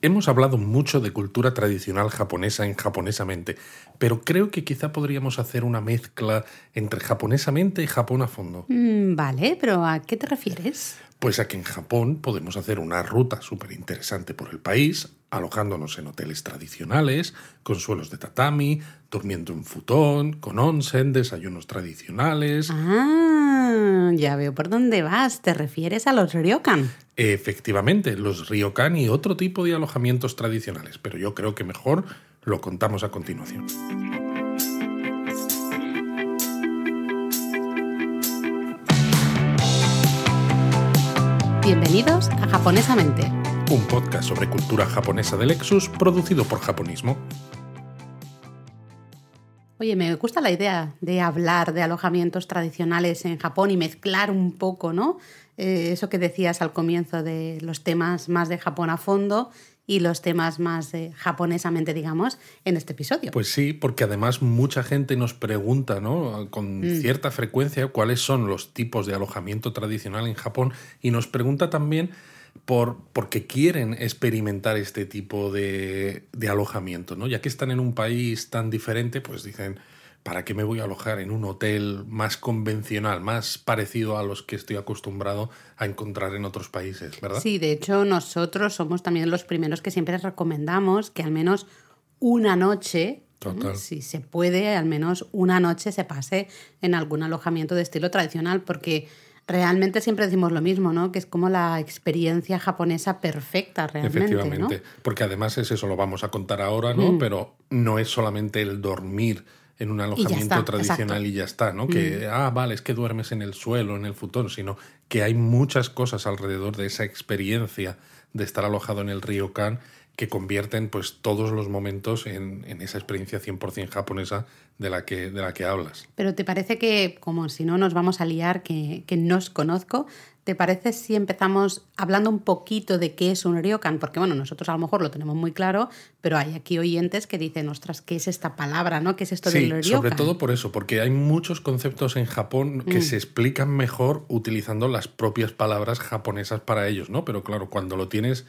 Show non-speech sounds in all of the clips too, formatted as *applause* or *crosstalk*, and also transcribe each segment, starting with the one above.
Hemos hablado mucho de cultura tradicional japonesa en japonesamente, pero creo que quizá podríamos hacer una mezcla entre japonesamente y Japón a fondo. Mm, vale, pero ¿a qué te refieres? Pues a que en Japón podemos hacer una ruta súper interesante por el país, alojándonos en hoteles tradicionales, con suelos de tatami, durmiendo en futón, con onsen, desayunos tradicionales. Ah, ya veo por dónde vas. ¿Te refieres a los ryokan? Efectivamente, los ryokan y otro tipo de alojamientos tradicionales, pero yo creo que mejor lo contamos a continuación. Bienvenidos a Japonesamente, un podcast sobre cultura japonesa de Lexus producido por Japonismo. Oye, me gusta la idea de hablar de alojamientos tradicionales en Japón y mezclar un poco, ¿no? Eh, eso que decías al comienzo de los temas más de Japón a fondo y los temas más japonesamente, digamos, en este episodio. Pues sí, porque además mucha gente nos pregunta, ¿no? Con Mm. cierta frecuencia cuáles son los tipos de alojamiento tradicional en Japón y nos pregunta también por porque quieren experimentar este tipo de, de alojamiento, ¿no? Ya que están en un país tan diferente, pues dicen, ¿para qué me voy a alojar en un hotel más convencional, más parecido a los que estoy acostumbrado a encontrar en otros países, ¿verdad? Sí, de hecho nosotros somos también los primeros que siempre recomendamos que al menos una noche. Total. si se puede, al menos una noche se pase en algún alojamiento de estilo tradicional, porque realmente siempre decimos lo mismo, ¿no? Que es como la experiencia japonesa perfecta realmente, Efectivamente, ¿no? Mm. porque además es eso, lo vamos a contar ahora, ¿no? Pero no es solamente el dormir en un alojamiento está, tradicional exacto. Mm. y ya está, ¿no? Que, ah, vale, es que duermes en el suelo, en el futón, sino que hay muchas cosas alrededor de esa experiencia de estar alojado en el ryokan que convierten pues todos los momentos en, en esa experiencia 100% japonesa de la, que, de la que hablas. Pero ¿te parece que, como si no nos vamos a liar, que, que no os conozco, ¿te parece si empezamos hablando un poquito de qué es un ryokan? Porque, bueno, nosotros a lo mejor lo tenemos muy claro, pero hay aquí oyentes que dicen, ostras, ¿qué es esta palabra, no? ¿Qué es esto Sí, del ryokan? sobre todo por eso, porque hay muchos conceptos en Japón que Mm. se explican mejor utilizando las propias palabras japonesas para ellos, ¿no? Pero claro, cuando lo tienes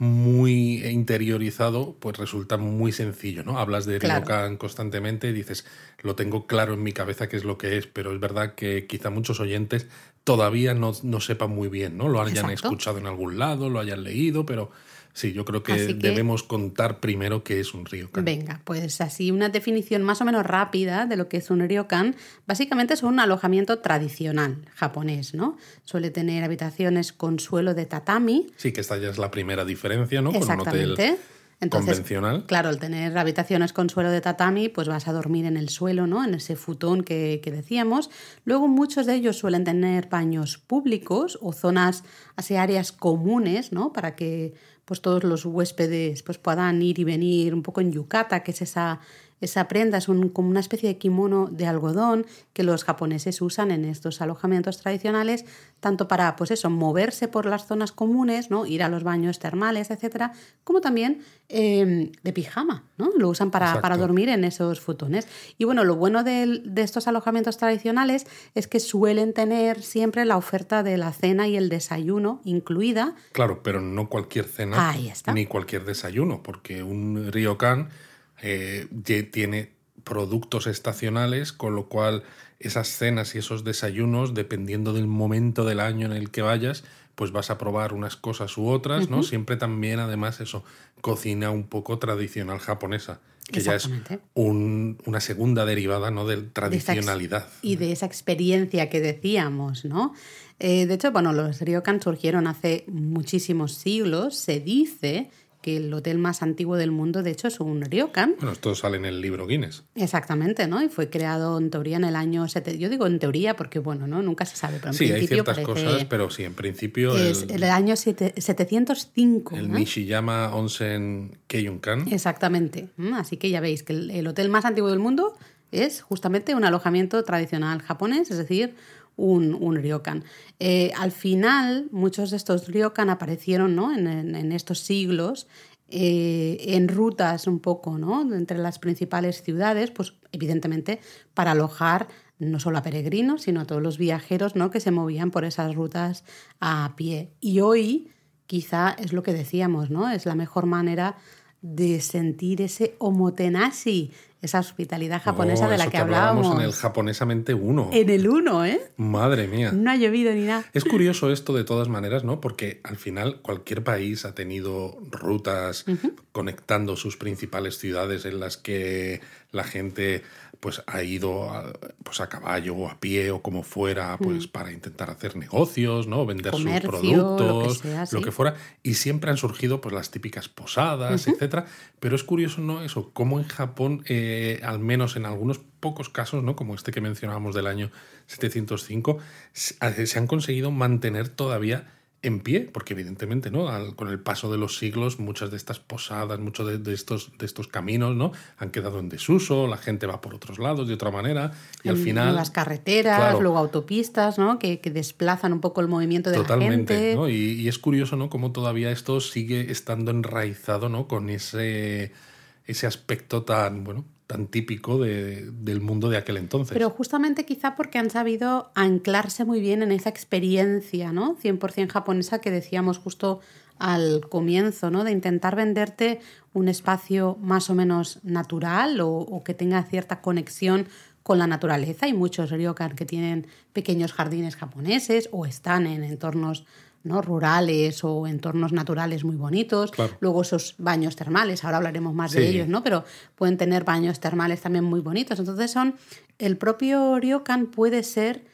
muy interiorizado, pues resulta muy sencillo, ¿no? Hablas de Claro. ryokan constantemente y dices, lo tengo claro en mi cabeza qué es lo que es, pero es verdad que quizá muchos oyentes todavía no, no sepan muy bien, ¿no? Lo hayan Exacto. escuchado en algún lado, lo hayan leído, pero sí, yo creo que, debemos contar primero qué es un ryokan. Venga, pues así una definición más o menos rápida de lo que es un ryokan. Básicamente es un alojamiento tradicional japonés, ¿no? Suele tener habitaciones con suelo de tatami. Sí, que esta ya es la primera diferencia, ¿no? Con un hotel. Entonces, convencional. claro, al tener habitaciones con suelo de tatami, pues vas a dormir en el suelo, ¿no? En ese futón que, que decíamos. Luego muchos de ellos suelen tener baños públicos o zonas, así áreas comunes, ¿no? Para que pues todos los huéspedes pues puedan ir y venir un poco en yukata, que es esa, esa prenda, es un, como una especie de kimono de algodón que los japoneses usan en estos alojamientos tradicionales, tanto para, pues eso, moverse por las zonas comunes, ¿no? Ir a los baños termales, etcétera, como también eh, de pijama, ¿no? Lo usan para, para dormir en esos futones. Y bueno, lo bueno del- de, estos alojamientos tradicionales es que suelen tener siempre la oferta de la cena y el desayuno incluida. Claro, pero no cualquier cena Ahí está. ni cualquier desayuno, porque un ryokan eh, tiene productos estacionales, con lo cual esas cenas y esos desayunos, dependiendo del momento del año en el que vayas, pues vas a probar unas cosas u otras, ¿no? Siempre también, además, eso, cocina un poco tradicional japonesa, que ya es un- una segunda derivada, ¿no? De tradicionalidad. y de esa experiencia que decíamos, ¿no? Eh, de hecho, bueno, los ryokan surgieron hace muchísimos siglos. Se dice que el hotel más antiguo del mundo, de hecho, es un ryokan. Bueno, esto sale en el libro Guinness. Exactamente, ¿no? Y fue creado en teoría en el año... sete- Yo digo en teoría porque, bueno, ¿no? Nunca se sabe, pero en Sí, hay ciertas cosas, pero sí, en principio es el, el año siete- 705. el ¿no? Nishiyama Onsen Keiyunkan. Exactamente. Así que ya veis que el, el hotel más antiguo del mundo es justamente un alojamiento tradicional japonés, es decir, un, un ryokan. Eh, al final, muchos de estos ryokan aparecieron ¿no? en, estos siglos eh, en rutas un poco ¿no? entre las principales ciudades, pues evidentemente para alojar no solo a peregrinos, sino a todos los viajeros ¿no? que se movían por esas rutas a pie. Y hoy quizá es lo que decíamos, ¿no? Es la mejor manera de sentir ese omotenashi, esa hospitalidad japonesa de la que, hablábamos. en el japonesamente uno. En el uno, ¿eh? Madre mía. No ha llovido ni nada. Es curioso esto de todas maneras, ¿no? Porque al final cualquier país ha tenido rutas conectando sus principales ciudades en las que la gente pues ha ido a, pues a caballo o a pie o como fuera, pues mm. para intentar hacer negocios, ¿no? Vender sus productos, lo que, fuera. Y siempre han surgido pues las típicas posadas, etcétera. Pero es curioso, ¿no? Eso, cómo en Japón, eh, al menos en algunos pocos casos, ¿no? Como este que mencionábamos del año 705, se han conseguido mantener todavía en pie, porque evidentemente, ¿no? con el paso de los siglos, muchas de estas posadas, muchos de, estos, de estos caminos, ¿no? Han quedado en desuso, la gente va por otros lados de otra manera, y al final. Las carreteras, luego autopistas, ¿no? Que, desplazan un poco el movimiento de la gente. ¿no? Y, y, es curioso, ¿no? Cómo todavía esto sigue estando enraizado, ¿no? Con ese, ese aspecto tan, bueno, tan típico del mundo de aquel entonces. Pero justamente quizá porque han sabido anclarse muy bien en esa experiencia, ¿no? 100% japonesa que decíamos justo al comienzo, ¿no? De intentar venderte un espacio más o menos natural o, que tenga cierta conexión con la naturaleza. Hay muchos ryokan que tienen pequeños jardines japoneses o están en entornos ¿no? rurales o entornos naturales muy bonitos. Luego esos baños termales, ahora hablaremos más de ellos, ¿no? Pero pueden tener baños termales también muy bonitos. Entonces son, el propio ryokan puede ser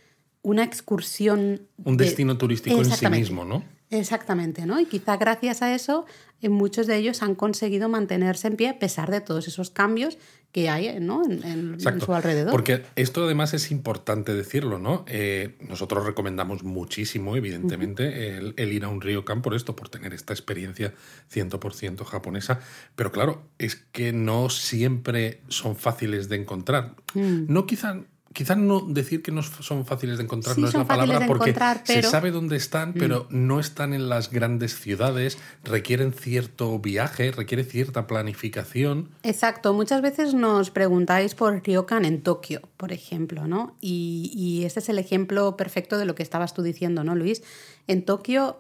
una excursión. Un destino turístico en sí mismo, ¿no? Exactamente, ¿no? Y quizá gracias a eso eh, muchos de ellos han conseguido mantenerse en pie a pesar de todos esos cambios que hay ¿no? en, su alrededor. Porque esto además es importante decirlo, ¿no? Eh, nosotros recomendamos muchísimo, evidentemente, el, ir a un ryokan por esto, por tener esta experiencia 100% japonesa. Pero claro, es que no siempre son fáciles de encontrar. Mm. No quizá quizás no decir que no son fáciles de encontrar no es la palabra porque se sabe dónde están, mm. pero no están en las grandes ciudades, requieren cierto viaje, requiere cierta planificación. Exacto, muchas veces nos preguntáis por ryokan en Tokio, por ejemplo, ¿no? Y, y ese es el ejemplo perfecto de lo que estabas tú diciendo, ¿no, Luis? En Tokio,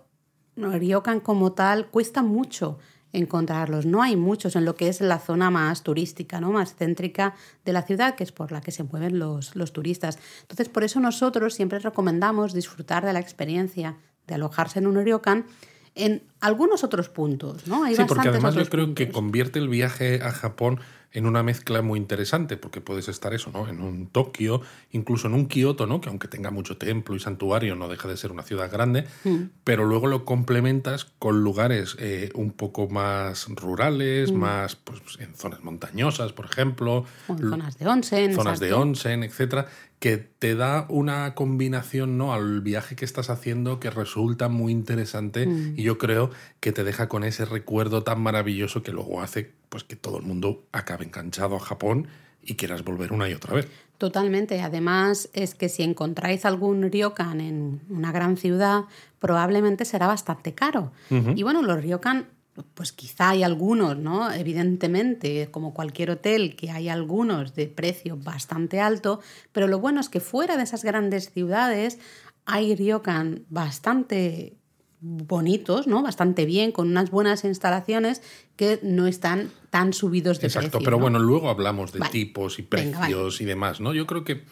ryokan como tal cuesta mucho encontrarlos. No hay muchos en lo que es la zona más turística, ¿no? más céntrica de la ciudad, que es por la que se mueven los, los turistas. Entonces, por eso nosotros siempre recomendamos disfrutar de la experiencia de alojarse en un ryokan en algunos otros puntos, ¿no? Hay sí, porque además yo creo que convierte el viaje a Japón en una mezcla muy interesante, porque puedes estar eso, ¿no? En un Tokio, incluso en un Kioto, ¿no? Que aunque tenga mucho templo y santuario, no deja de ser una ciudad grande, mm. pero luego lo complementas con lugares eh, un poco más rurales, mm. más pues, en zonas montañosas, por ejemplo. en zonas de onsen. Zonas de onsen, etcétera que te da una combinación ¿no? al viaje que estás haciendo que resulta muy interesante mm. y yo creo que te deja con ese recuerdo tan maravilloso que luego hace pues, que todo el mundo acabe enganchado a Japón y quieras volver una y otra vez. Totalmente. Además, es que si encontráis algún ryokan en una gran ciudad, probablemente será bastante caro. Y bueno, los ryokan pues quizá hay algunos, ¿no? Evidentemente, como cualquier hotel, que hay algunos de precio bastante alto, pero lo bueno es que fuera de esas grandes ciudades hay ryokan bastante bonitos, ¿no? Bastante bien, con unas buenas instalaciones que no están tan subidos de Exacto, pero bueno, luego hablamos de tipos y precios y demás, ¿no? Yo creo que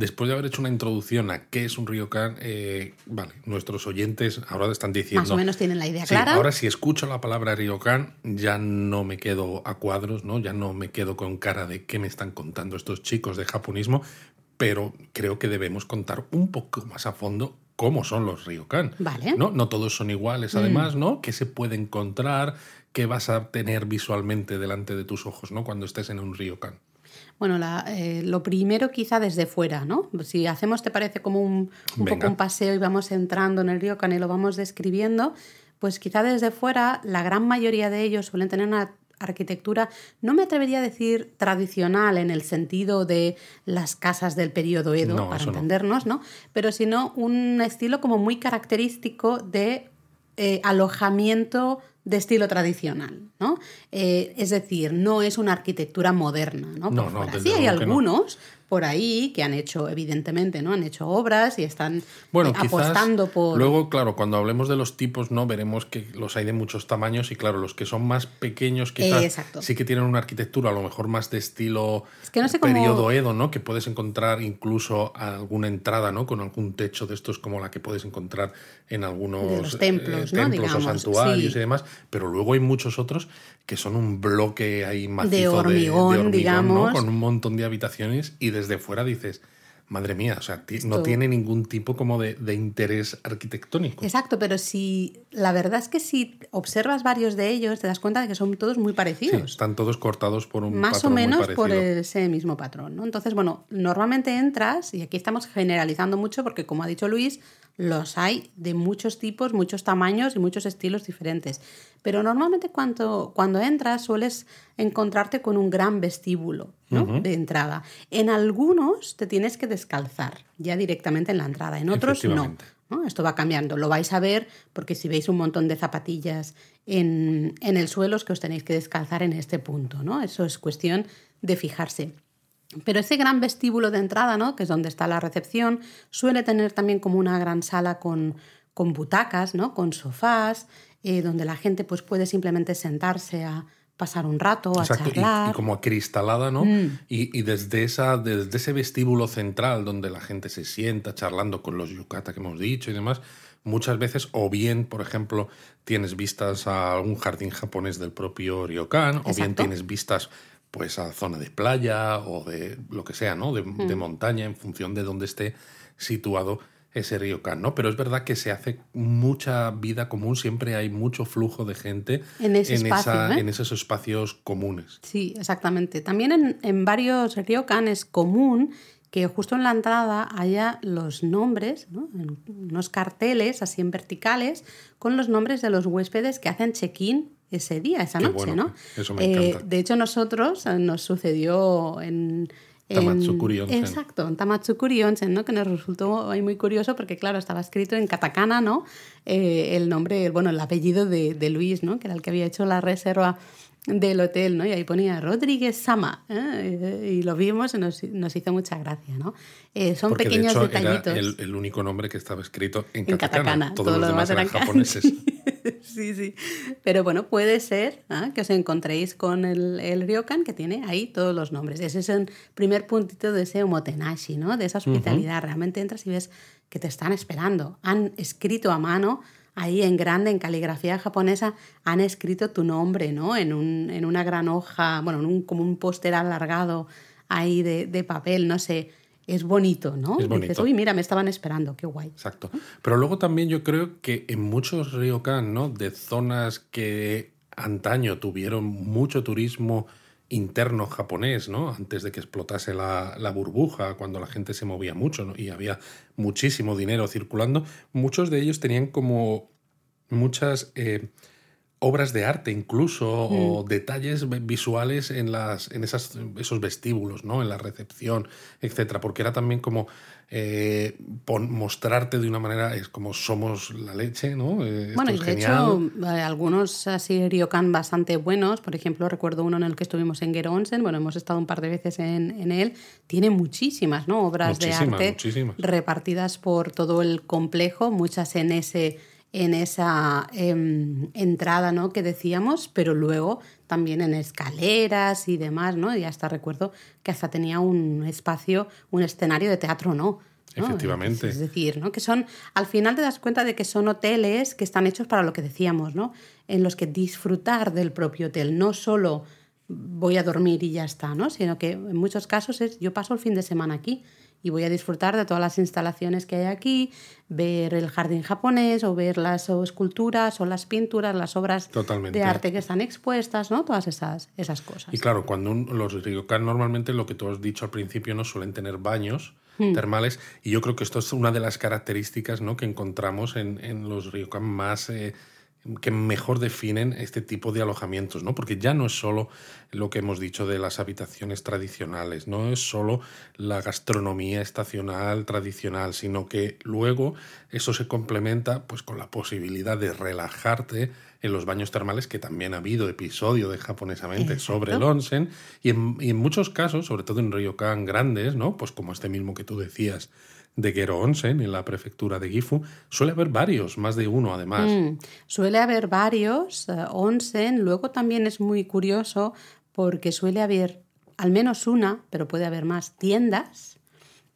después de haber hecho una introducción a qué es un ryokan, eh, vale, nuestros oyentes ahora están diciendo... Más o menos tienen la idea clara. Ahora si escucho la palabra ryokan ya no me quedo a cuadros, ¿no? Ya no me quedo con cara de qué me están contando estos chicos de japonismo, pero creo que debemos contar un poco más a fondo cómo son los ryokan. Vale. ¿no? no todos son iguales, además, mm. ¿no? ¿Qué se puede encontrar? ¿Qué vas a tener visualmente delante de tus ojos, ¿no? Cuando estés en un ryokan. Bueno, eh, lo primero quizá desde fuera, ¿no? Si hacemos, ¿te parece como un, poco un paseo y vamos entrando en el río y lo vamos describiendo? Pues quizá desde fuera la gran mayoría de ellos suelen tener una arquitectura, no me atrevería a decir tradicional en el sentido de las casas del periodo Edo, para entendernos, ¿no? Pero sino un estilo como muy característico de eh, alojamiento de estilo tradicional, ¿no? Eh, es decir, no es una arquitectura moderna, ¿no? no, sí hay algunos, por ahí que han hecho, evidentemente, ¿no? Han hecho obras y están bueno, eh, apostando por. Luego, claro, cuando hablemos de los tipos, ¿no? Veremos que los hay de muchos tamaños y claro, los que son más pequeños quizás sí que tienen una arquitectura a lo mejor más de estilo periodo Edo, ¿no? Que puedes encontrar incluso alguna entrada, ¿no? Con algún techo de estos como la que puedes encontrar en algunos templos, ¿no? templos o santuarios y demás. Pero luego hay muchos otros que son un bloque ahí macizo de hormigón, digamos. Con un montón de habitaciones y desde fuera dices, madre mía, o sea, no tiene ningún tipo como de, interés arquitectónico. Exacto, pero si la verdad es que si observas varios de ellos, te das cuenta de que son todos muy parecidos. están todos cortados por un Más o menos por ese mismo patrón. ¿no? Entonces, bueno, normalmente entras, y aquí estamos generalizando mucho porque, como ha dicho Luis, los hay de muchos tipos, muchos tamaños y muchos estilos diferentes. Pero normalmente cuando, cuando entras sueles encontrarte con un gran vestíbulo de entrada. En algunos te tienes que descalzar ya directamente en la entrada, en otros no. Esto va cambiando. Lo vais a ver porque si veis un montón de zapatillas en, en el suelo es que os tenéis que descalzar en este punto. ¿no? Eso es cuestión de fijarse. Pero ese gran vestíbulo de entrada, ¿no? que es donde está la recepción, suele tener también como una gran sala con, con butacas, ¿no? con sofás, eh, donde la gente pues, puede simplemente sentarse a pasar un rato, a charlar. Y, como acristalada, ¿no? Mm. Y, desde, esa, desde ese vestíbulo central donde la gente se sienta charlando con los yukata que hemos dicho y demás, muchas veces, o bien, por ejemplo, tienes vistas a algún jardín japonés del propio ryokan, o bien tienes vistas pues a zona de playa o de lo que sea, ¿no? De, mm. montaña en función de dónde esté situado ese río Can, ¿no? Pero es verdad que se hace mucha vida común, siempre hay mucho flujo de gente en, ese ¿eh? en esos espacios comunes. Sí, exactamente. También en, en varios ryokan es común que justo en la entrada haya los nombres, ¿no? unos carteles así en verticales, con los nombres de los huéspedes que hacen check-in ese día, esa noche, ¿no? Eso me encanta. Eh, de hecho, nosotros eh, nos sucedió en... Tamatsukuri Onsen. Exacto, en Tamatsukuri Onsen, ¿no? que nos resultó muy curioso porque, claro, estaba escrito en katakana, ¿no? Eh, el nombre, bueno, el apellido de, de, Luis, ¿no? que era el que había hecho la reserva del hotel, ¿no? Y ahí ponía Rodríguez Sama, ¿eh? y lo vimos y nos, hizo mucha gracia, ¿no? Eh, son pequeños detallitos. Era el, único nombre que estaba escrito en, katakana. Todos los demás eran japoneses. *laughs* sí, sí. Pero bueno, puede ser ¿ah? que os encontréis con el, el ryokan que tiene ahí todos los nombres. Ese es el primer puntito de ese omotenashi, ¿no? De esa hospitalidad. Realmente entras y ves que te están esperando. Han escrito a mano ahí en grande, en caligrafía japonesa, han escrito tu nombre, ¿no? En, un, en una gran hoja, bueno, en un, como un póster alargado ahí de, de, papel, no sé. Es bonito, ¿no? Es bonito. Dices, uy, mira, me estaban esperando, qué guay. Exacto. Pero luego también yo creo que en muchos ryokan, ¿no? De zonas que antaño tuvieron mucho turismo interno japonés, ¿no? Antes de que explotase la, la burbuja, cuando la gente se movía mucho ¿no? y había muchísimo dinero circulando, muchos de ellos tenían como muchas eh, obras de arte incluso o mm. detalles visuales en, las, en esas, esos vestíbulos, ¿no? En la recepción, etcétera, porque era también como eh, mostrarte de una manera, es como somos la leche, ¿no? Eh, bueno, y de hecho, algunos así ryokan bastante buenos, por ejemplo, recuerdo uno en el que estuvimos en Gero Onsen, bueno, hemos estado un par de veces en, en él, tiene muchísimas, ¿no? Obras de arte repartidas por todo el complejo, muchas en ese en esa em, entrada ¿no? que decíamos, pero luego también en escaleras y demás, ¿no? Y hasta recuerdo que hasta tenía un espacio, un escenario de teatro, ¿no? Efectivamente. Es decir, ¿no? Que son, al final te das cuenta de que son hoteles que están hechos para lo que decíamos, ¿no? En los que disfrutar del propio hotel, no solo voy a dormir y ya está, ¿no? Sino que en muchos casos es yo paso el fin de semana aquí y voy a disfrutar de todas las instalaciones que hay aquí, ver el jardín japonés o ver las esculturas o las pinturas, las obras de arte que están expuestas, ¿no? Todas esas, esas cosas. Y claro, cuando los ryokan normalmente lo que tú has dicho al principio no suelen tener baños hmm. termales y yo creo que esto es una de las características ¿no? que encontramos en, en los ryokan más... Eh, que mejor definen este tipo de alojamientos, ¿no? Porque ya no es solo lo que hemos dicho de las habitaciones tradicionales, no es solo la gastronomía estacional tradicional, sino que luego eso se complementa pues con la posibilidad de relajarte en los baños termales, que también ha habido episodio de japonesamente sobre el onsen, y en, y en, muchos casos, sobre todo en ryokan grandes, ¿no? Pues como este mismo que tú decías, de Gero Onsen, en la prefectura de Gifu, suele haber varios, más de uno además. Mm, suele haber varios uh, onsen, luego también es muy curioso porque suele haber al menos una, pero puede haber más, tiendas.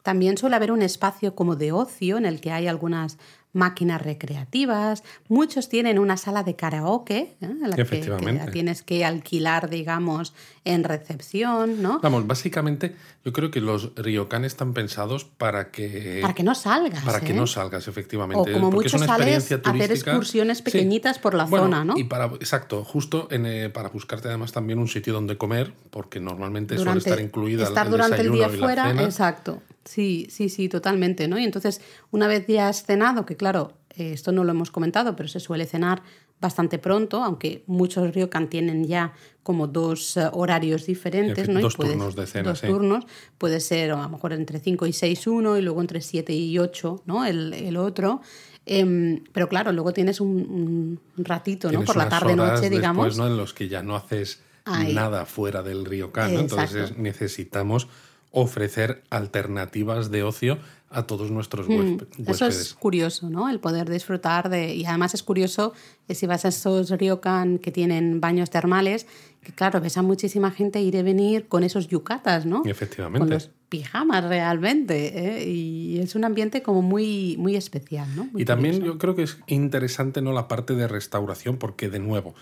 También suele haber un espacio como de ocio en el que hay algunas máquinas recreativas, muchos tienen una sala de karaoke, ¿eh? la que, que, tienes que alquilar, digamos, en recepción, ¿no? Vamos, básicamente yo creo que los ryokan están pensados para que... Para que no salgas. Para que ¿eh? no salgas, efectivamente. O como mucho sales a hacer excursiones pequeñitas por la zona, ¿no? Y para, exacto, justo en, eh, para buscarte además también un sitio donde comer, porque normalmente suele estar incluida estar durante el día fuera, exacto. Sí, sí, sí, totalmente, ¿no? Y entonces, una vez ya has cenado, que claro, eh, esto no lo hemos comentado, pero se suele cenar bastante pronto, aunque muchos ryokan tienen ya como dos eh, horarios diferentes, ¿no? Dos turnos de cena, Dos turnos, puede ser a lo mejor entre 5 y 6 uno y luego entre 7 y 8, ¿no? El, el otro. Eh, pero claro, luego tienes un, un ratito, ¿no? Por la tarde-noche, digamos. Después, ¿no? En los que ya no haces nada fuera del ryokan, ¿no? Entonces necesitamos ofrecer alternativas de ocio a todos nuestros mm, huéspedes. Eso es curioso, ¿no? El poder disfrutar de... Y además es curioso que si vas a esos ryokan que tienen baños termales, que claro, ves a muchísima gente ir y venir con esos yucatas, ¿no? Efectivamente. Con los pijamas realmente. ¿eh? Y es un ambiente como muy, muy especial, ¿no? y también yo creo que es interesante, ¿no? La parte de restauración, porque de nuevo...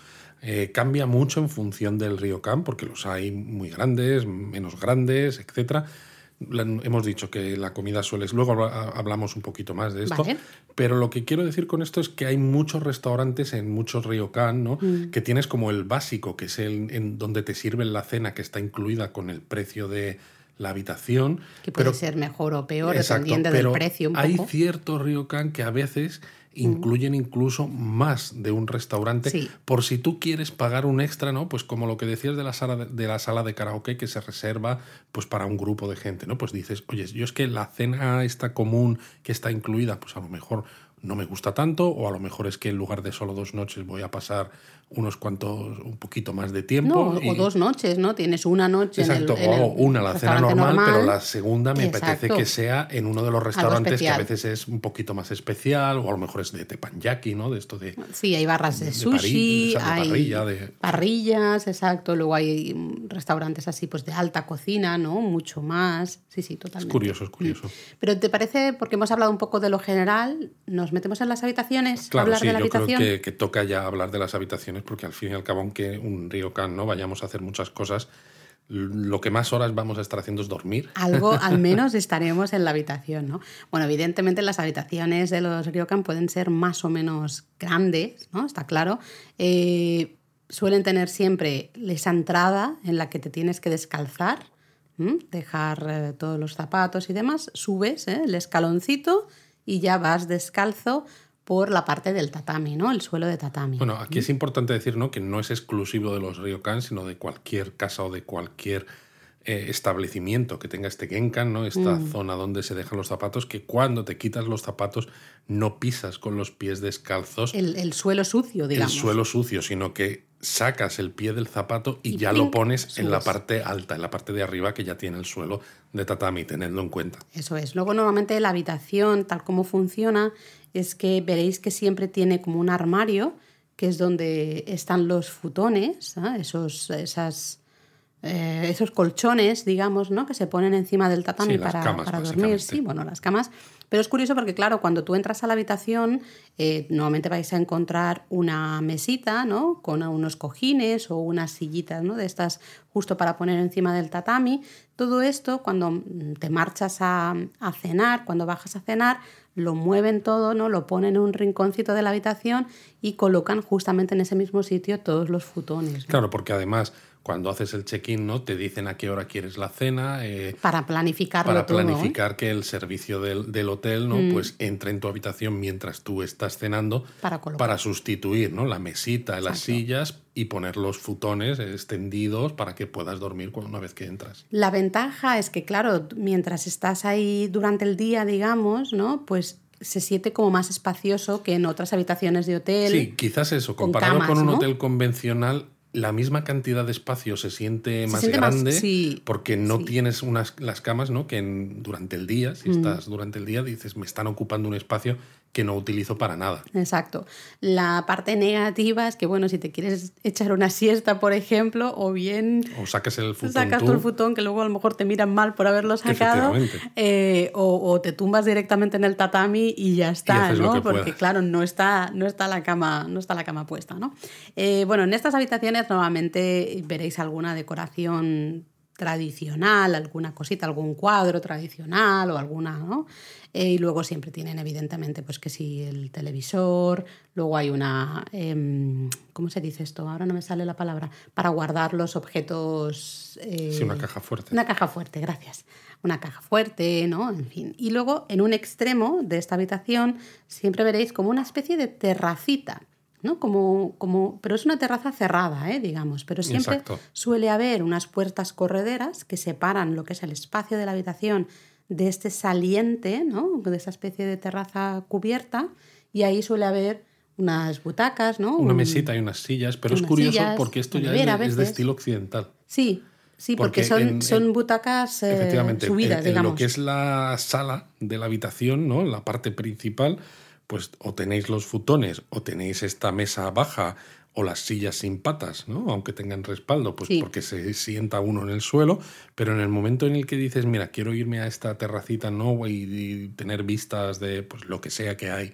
Eh, cambia mucho en función del ryokan, porque los hay muy grandes, menos grandes, etcétera hemos dicho que la comida suele... Luego hablamos un poquito más de esto. Pero lo que quiero decir con esto es que hay muchos restaurantes en muchos ryokan, ¿no? Mm. Que tienes como el básico, que es el en donde te sirven la cena, que está incluida con el precio de la habitación. Que puede ser mejor o peor, dependiendo del precio un poco. Hay ciertos ryokan que a veces incluyen incluso más de un restaurante por si tú quieres pagar un extra, ¿no? Pues como lo que decías de la sala de, de, la sala de karaoke que se reserva pues para un grupo de gente, ¿no? Pues dices, "Oye, yo es que la cena esta común que está incluida, pues a lo mejor no me gusta tanto o a lo mejor es que en lugar de solo dos noches voy a pasar unos cuantos, un poquito más de tiempo. No, o dos noches, ¿no? Tienes una noche Exacto, en el, o una, la cena normal, pero la segunda me apetece que sea en uno de los restaurantes que a veces es un poquito más especial, o a lo mejor es de teppanyaki, ¿no? De esto de... Sí, hay barras de, sushi, hay parrilla, parrillas, exacto. Luego hay restaurantes así, pues de alta cocina, ¿no? Mucho más. Sí, sí, totalmente. Es curioso, es curioso. Pero ¿te parece, porque hemos hablado un poco de lo general, nos metemos en las habitaciones? Claro, hablar sí, de la yo habitación? creo que, que toca ya hablar de las habitaciones porque al fin y al cabo, aunque un ryokan no vayamos a hacer muchas cosas, lo que más horas vamos a estar haciendo es dormir. Algo, *laughs* al menos estaremos en la habitación, ¿no? Bueno, evidentemente las habitaciones de los ryokan pueden ser más o menos grandes, ¿no? Está claro. Eh, suelen tener siempre esa entrada en la que te tienes que descalzar, dejar eh, todos los zapatos y demás, subes ¿eh? el escaloncito y ya vas descalzo por la parte del tatami, ¿no? El suelo de tatami. Bueno, aquí es importante decir ¿no? que no es exclusivo de los ryokan, sino de cualquier casa o de cualquier eh, establecimiento que tenga este genkan, ¿no? Esta mm. zona donde se dejan los zapatos, que cuando te quitas los zapatos no pisas con los pies descalzos. El, suelo sucio, digamos. El suelo sucio, sino que sacas el pie del zapato y, ya lo pones en la parte alta, en la parte de arriba que ya tiene el suelo de tatami, tenedlo en cuenta. Eso es. Luego normalmente la habitación, tal como funciona, es que veréis que siempre tiene como un armario, que es donde están los futones, esos, esas, eh, esos colchones, digamos, ¿no? que se ponen encima del tatami para, para dormir. Sí, bueno, las camas. Pero es curioso porque, claro, cuando tú entras a la habitación, eh, normalmente vais a encontrar una mesita, ¿no? Con unos cojines o unas sillitas, ¿no? De estas justo para poner encima del tatami. Todo esto, cuando te marchas a, a cenar, cuando bajas a cenar, lo mueven todo, ¿no? Lo ponen en un rinconcito de la habitación y colocan justamente en ese mismo sitio todos los futones. Claro, porque además cuando haces el check-in, ¿no? Te dicen a qué hora quieres la cena. Eh, para planificarlo Para todo, ¿eh? planificar que el servicio del, del hotel, ¿no? Pues entre en tu habitación mientras tú estás cenando Para colocar. para sustituir, ¿no? La mesita, las sillas y poner los futones extendidos para que puedas dormir una vez que entras. La ventaja es que, claro, mientras estás ahí durante el día, digamos, ¿no? Pues se siente como más espacioso que en otras habitaciones de hotel. Sí, quizás eso, con comparado camas, con un ¿no? hotel convencional, la misma cantidad de espacio se siente más siente más- grande sí, porque no sí. Mm. tienes unas, las camas, ¿no? Que en- durante el día, si estás durante el día, dices, me están ocupando un espacio que no utilizo para nada. Exacto. La parte negativa es que, bueno, si te quieres echar una siesta, por ejemplo, o bien O sacas el futón sacas tú, tú el futón que luego a lo mejor te miran mal por haberlo sacado, eh, o, o te tumbas directamente en el tatami y ya está, ¿no? que Porque puedas. claro, no está, no está la cama, no está la cama puesta, ¿no? Eh, bueno, en estas habitaciones normalmente veréis alguna decoración tradicional, alguna cosita, algún cuadro tradicional o alguna, ¿no? Eh, y luego siempre tienen, evidentemente, pues que sí, el televisor, luego hay una, em, ¿cómo se dice esto? Ahora no me sale la palabra, para guardar los objetos... eh, Sí, una caja fuerte. Una caja fuerte, gracias. Una caja fuerte, ¿no? En fin. Y luego, en un extremo de esta habitación, siempre veréis como una especie de terracita, ¿no? Como, como, pero es una terraza cerrada, ¿eh? digamos. Pero siempre Exacto. suele haber unas puertas correderas que separan lo que es el espacio de la habitación de este saliente, ¿no? De esa especie de terraza cubierta. Y ahí suele haber unas butacas, ¿no? Una Un- mesita y unas sillas, pero es curioso sillas, porque esto ya es, de- es de veces. estilo occidental. Sí, sí, porque, Porque son, en- son butacas eh, Efectivamente, subidas, en, en digamos. lo que es la sala de la habitación, ¿no? La parte principal, pues o tenéis los futones o tenéis esta mesa baja o las sillas sin patas, ¿no? Aunque tengan respaldo, pues Sí. porque se sienta uno en el suelo, pero en el momento en el que dices, mira, quiero irme a esta terracita, ¿no? Y, y tener vistas de pues lo que sea que hay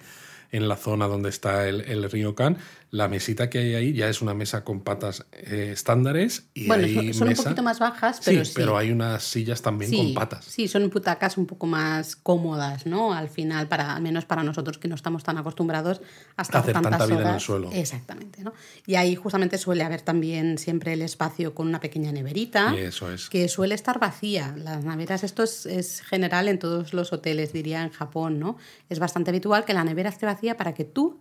en la zona donde está el, el ryokan, la mesita que hay ahí ya es una mesa con patas eh, estándares y Bueno, hay son, mesa- un poquito más bajas, pero sí. sí, pero hay unas sillas también sí, con patas. Sí, son butacas un poco más cómodas, ¿no? Al final, para, al menos para nosotros que no estamos tan acostumbrados a estar Hacer tantas tanta vida en el horas. suelo. Exactamente, ¿no? Y ahí justamente suele haber también siempre el espacio con una pequeña neverita. Y eso es. que suele estar vacía. Las neveras, esto es, es general en todos los hoteles, diría en Japón, ¿no? Es bastante habitual que la nevera esté vacía para que tú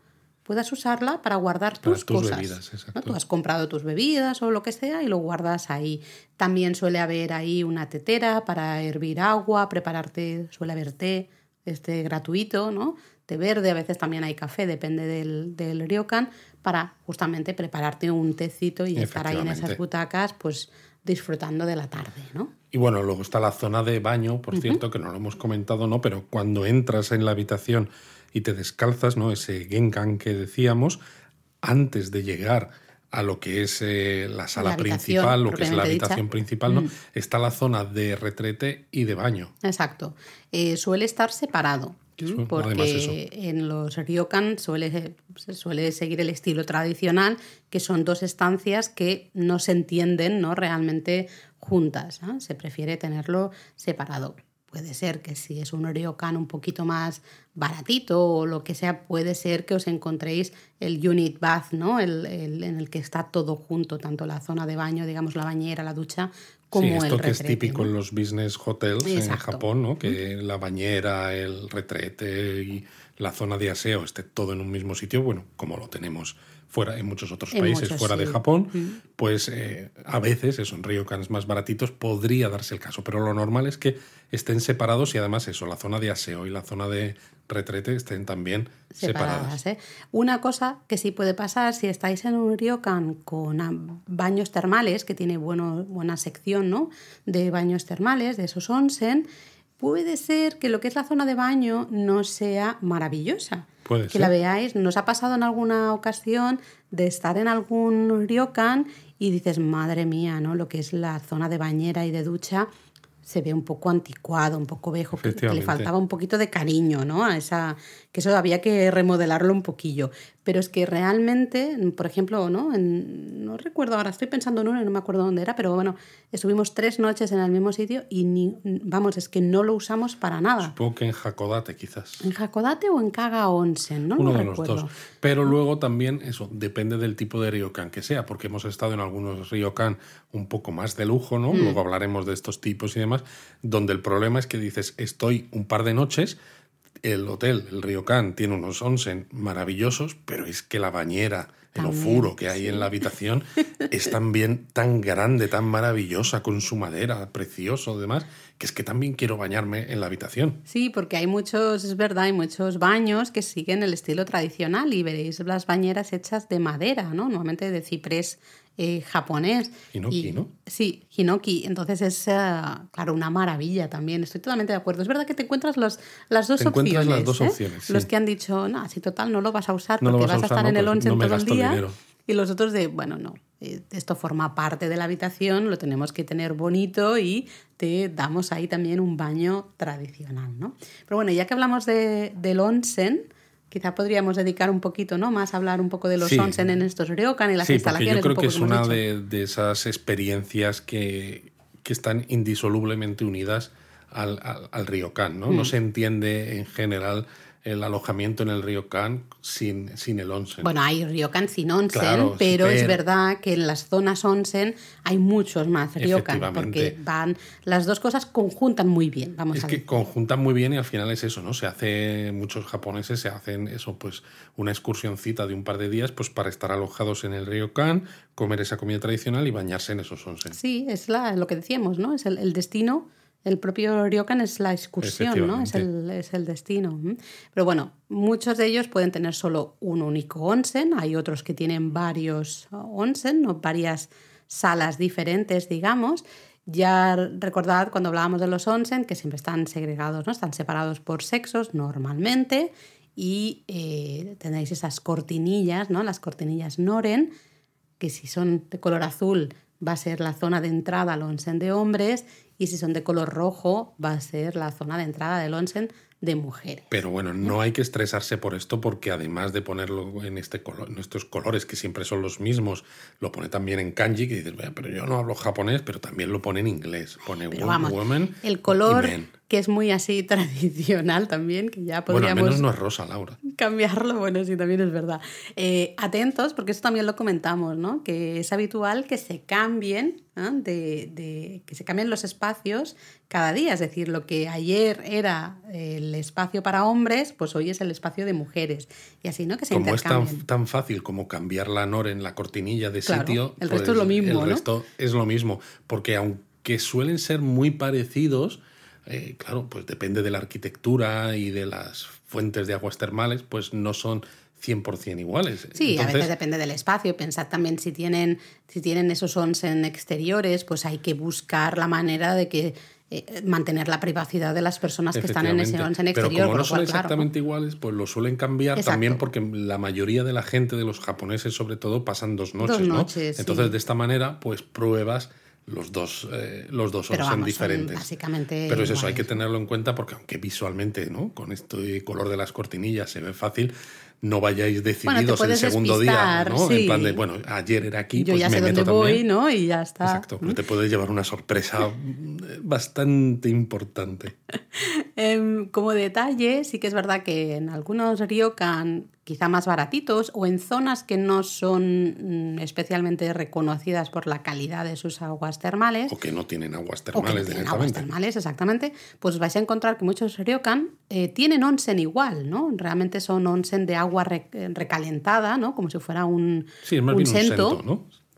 puedas usarla para guardar Para tus, tus cosas. bebidas. ¿no? Tú has comprado tus bebidas o lo que sea y lo guardas ahí. También suele haber ahí una tetera para hervir agua, prepararte, suele haber té este gratuito, ¿no? Té verde, a veces también hay café, depende del, del ryokan, para justamente prepararte un tecito y estar ahí en esas butacas, pues disfrutando de la tarde, ¿no? Y bueno, luego está la zona de baño, por cierto, que no lo hemos comentado, ¿no? Pero cuando entras en la habitación y te descalzas, ¿no? Ese genkan que decíamos, antes de llegar a lo que es eh, la sala La principal, lo que es la dicha. Mm. habitación principal, ¿no? Está la zona de retrete y de baño. Exacto. Eh, suele estar separado. Porque en los ryokan suele, suele seguir el estilo tradicional, que son dos estancias que no se entienden ¿no? realmente juntas. ¿no? Se prefiere tenerlo separado. Puede ser que si es un ryokan un poquito más baratito o lo que sea, puede ser que os encontréis el unit bath, ¿no? El, el- en el que está todo junto, tanto la zona de baño, digamos la bañera, la ducha, como sí, esto el que es retrete, típico ¿no? en los business hotels en Exacto. Japón, ¿no? Que la bañera, el retrete y la zona de aseo esté todo en un mismo sitio, bueno, como lo tenemos fuera en muchos otros En países fuera de. Japón, pues eh, a veces eso en ryokans más baratitos podría darse el caso, pero lo normal es que estén separados y además eso, la zona de aseo y la zona de retrete estén también separadas. separadas. ¿eh? Una cosa que sí puede pasar si estáis en un ryokan con baños termales, que tiene bueno, buena sección ¿no? de baños termales, de esos onsen, puede ser que lo que es la zona de baño no sea maravillosa. Puede que ser. la veáis, nos ha pasado en alguna ocasión de estar en algún ryokan y dices, madre mía, ¿no? Lo que es la zona de bañera y de ducha se ve un poco anticuado, un poco viejo, que, que le faltaba un poquito de cariño, ¿no? A esa, que eso había que remodelarlo un poquillo. Pero es que realmente, por ejemplo, ¿no? En- no recuerdo ahora, estoy pensando en uno y no me acuerdo dónde era, pero bueno, estuvimos tres noches en el mismo sitio y ni, vamos, es que no lo usamos para nada. Supongo que en Hakodate quizás. ¿En Hakodate o en Kaga Onsen? No Uno de recuerdo. los dos. Pero luego también, eso, depende del tipo de ryokan que sea, porque hemos estado en algunos ryokan un poco más de lujo, Mm. ¿no? Luego hablaremos de estos tipos y demás, donde el problema es que dices, estoy un par de noches, el hotel, el ryokan, tiene unos onsen maravillosos, pero es que la bañera, el También, ofuro que hay en la habitación *laughs* es también tan grande, tan maravillosa, con su madera, precioso, demás, que es que también quiero bañarme en la habitación. Sí, porque hay muchos, es verdad, hay muchos baños que siguen el estilo tradicional y veréis las bañeras hechas de madera, ¿no? Normalmente de ciprés eh, japonés. Hinoki, Y- ¿no? Sí, hinoki. Entonces es, eh, claro, una maravilla también. Estoy totalmente de acuerdo. Es verdad que te encuentras los, las dos Te encuentras opciones. las dos ¿eh? opciones, sí. Los que han dicho, no, si total no lo vas a usar No porque vas a vas a, usar, estar ¿no? en el Pues onsen no todo el día. dinero. Y los otros de, bueno, no, esto forma parte de la habitación, lo tenemos que tener bonito y te damos ahí también un baño tradicional, ¿no? Pero bueno, ya que hablamos de, del onsen, quizá podríamos dedicar un poquito, ¿no? Más a hablar un poco de los Sí. onsen en estos ryokan y las sí, instalaciones. yo creo un poco que es una de, de esas experiencias que, que están indisolublemente unidas al, al, al ryokan, ¿no? Mm. No se entiende en general el alojamiento en el ryokan sin, sin el onsen. Bueno, hay ryokan sin onsen, Claro, pero es verdad que en las zonas onsen hay muchos más ryokan, porque van las dos cosas conjuntan muy bien, vamos es a que decir. conjuntan muy bien y al final es eso, ¿no? Se hace, muchos japoneses se hacen eso, pues una excursioncita de un par de días pues para estar alojados en el ryokan, comer esa comida tradicional y bañarse en esos onsen. Sí, es la, lo que decíamos, ¿no? Es el, el destino, el propio ryokan es la excursión, ¿no? Es el, es el destino. Pero bueno, muchos de ellos pueden tener solo un único onsen, hay otros que tienen varios onsen, ¿no? varias salas diferentes, digamos. Ya recordad cuando hablábamos de los onsen que siempre están segregados, ¿no? Están separados por sexos normalmente y eh, tenéis esas cortinillas, ¿no? Las cortinillas Noren, que si son de color azul va a ser la zona de entrada al onsen de hombres y si son de color rojo va a ser la zona de entrada del onsen de mujeres. Pero bueno, no hay que estresarse por esto porque además de ponerlo en, este color, en estos colores que siempre son los mismos, lo pone también en kanji, que dices, "Vaya, pero yo no hablo japonés, pero también lo pone en inglés. Pone Pero wo- vamos, woman el y color que es muy así *laughs* tradicional también, que ya Bueno, al podríamos menos no es rosa, Laura. *laughs* cambiarlo, bueno, sí, también es verdad. Eh, atentos, porque eso también lo comentamos, ¿no? Que es habitual que se cambien, de, de- que se cambien los espacios cada día. Es decir, lo que ayer era el espacio para hombres, pues hoy es el espacio de mujeres. Y así, ¿no? Que se Como es tan, tan fácil como cambiar la NOR en la cortinilla de Claro, sitio, el resto es lo mismo, El ¿no? resto es lo mismo, porque aunque suelen ser muy parecidos, eh, claro, pues depende de la arquitectura y de las fuentes de aguas termales, pues no son 100% iguales. Sí, a veces depende del espacio. Pensad también si tienen, si tienen esos onsen exteriores, pues hay que buscar la manera de que eh, mantener la privacidad de las personas que están en ese onsen Pero exterior. como con no son cual, claro, exactamente iguales, pues lo suelen cambiar Exacto. también porque la mayoría de la gente, de los japoneses sobre todo, pasan dos noches, ¿no? noches, sí. Entonces, de esta manera, pues pruebas los dos, eh, los dos Pero son diferentes. básicamente Pero es eso, hay que tenerlo en cuenta porque aunque visualmente, ¿no? Con este color de las cortinillas se ve fácil, no vayáis decididos el puedes segundo día, ¿no? sí. En plan de, bueno, ayer era aquí, Yo pues ya me sé meto dónde voy. ¿no? Y ya está. Exacto, pero te puedes llevar una sorpresa *laughs* bastante importante. *laughs* Em, como detalle, sí que es verdad que en algunos ryokan quizá más baratitos o en zonas que no son mm, especialmente reconocidas por la calidad de sus aguas termales, O que no tienen aguas o que termales no tienen aguas directamente. termales, exactamente, pues vais a encontrar que muchos ryokan eh, tienen onsen igual, ¿no? Realmente son onsen de agua re- eh, recalentada, ¿no? Como si fuera un, Sí, es más un bien.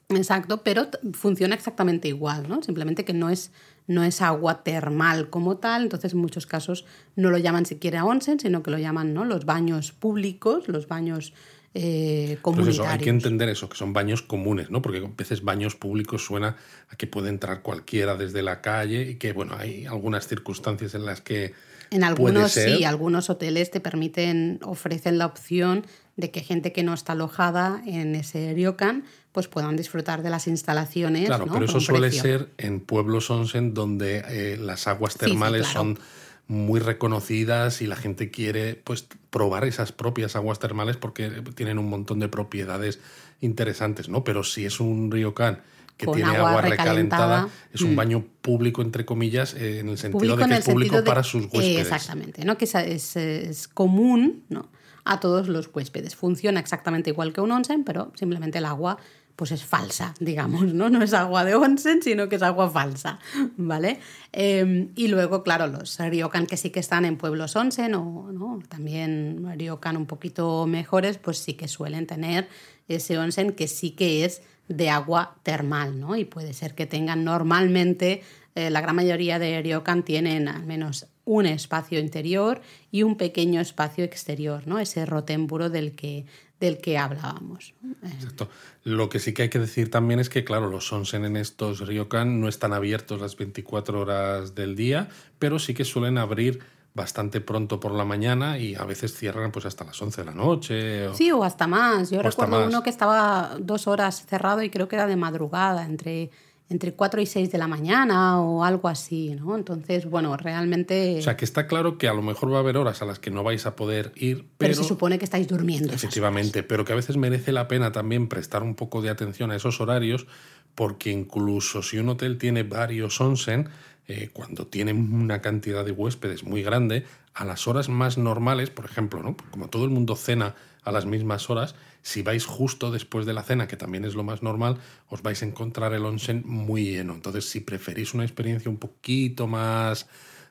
Exacto, pero funciona exactamente igual, ¿no? Simplemente que no es, no es agua termal como tal, entonces en muchos casos no lo llaman siquiera onsen, sino que lo llaman ¿no? los baños públicos, los baños eh, Pues eso, hay comunitarios. que entender eso, que son baños comunes, ¿no? Porque a veces baños públicos suena a que puede entrar cualquiera desde la calle y que, bueno, hay algunas circunstancias en las que En algunos sí, algunos hoteles te permiten, ofrecen la opción de que gente que no está alojada en ese ryokan pues puedan disfrutar de las instalaciones. Claro, ¿no? pero eso suele precio. ser en pueblos onsen donde eh, las aguas Sí, sí, termales claro. son muy reconocidas y la gente quiere pues probar esas propias aguas termales porque tienen un montón de propiedades interesantes, ¿no? Pero si es un ryokan que Con tiene agua agua recalentada, recalentada, es un mm. baño público entre comillas eh, en el sentido público de que es público de- para sus eh, huéspedes. exactamente, ¿no? que es, es- es común ¿no? a todos los huéspedes. Funciona exactamente igual que un onsen, pero simplemente el agua pues es falsa, digamos, ¿no? No es agua de onsen, sino que es agua falsa, ¿vale? Eh, y luego, claro, los ryokan que sí que están en pueblos onsen o ¿no? también ryokan un poquito mejores, pues sí que suelen tener ese onsen que sí que es de agua termal, ¿no? Y puede ser que tengan normalmente, eh, la gran mayoría de ryokan tienen al menos un espacio interior y un pequeño espacio exterior, ¿no? Ese rotémburo del que, del que hablábamos. Exacto. Lo que sí que hay que decir también es que, claro, los onsen en estos ryokan no están abiertos las 24 horas del día, pero sí que suelen abrir bastante pronto por la mañana y a veces cierran pues hasta las 11 de la noche. o- Sí, o hasta más. Yo recuerdo más. uno que estaba dos horas cerrado y creo que era de madrugada, entre, entre 4 y 6 de la mañana o algo así, ¿no? Entonces, bueno, realmente... O sea, que está claro que a lo mejor va a haber horas a las que no vais a poder ir, pero, pero, se supone que estáis durmiendo. efectivamente, pero que a veces merece la pena también prestar un poco de atención a esos horarios, porque incluso si un hotel tiene varios onsen, eh, cuando tienen una cantidad de huéspedes muy grande, a las horas más normales, por ejemplo, ¿no? como todo el mundo cena a las mismas horas, si vais justo después de la cena, que también es lo más normal, os vais a encontrar el onsen muy lleno. Entonces, si preferís una experiencia un poquito más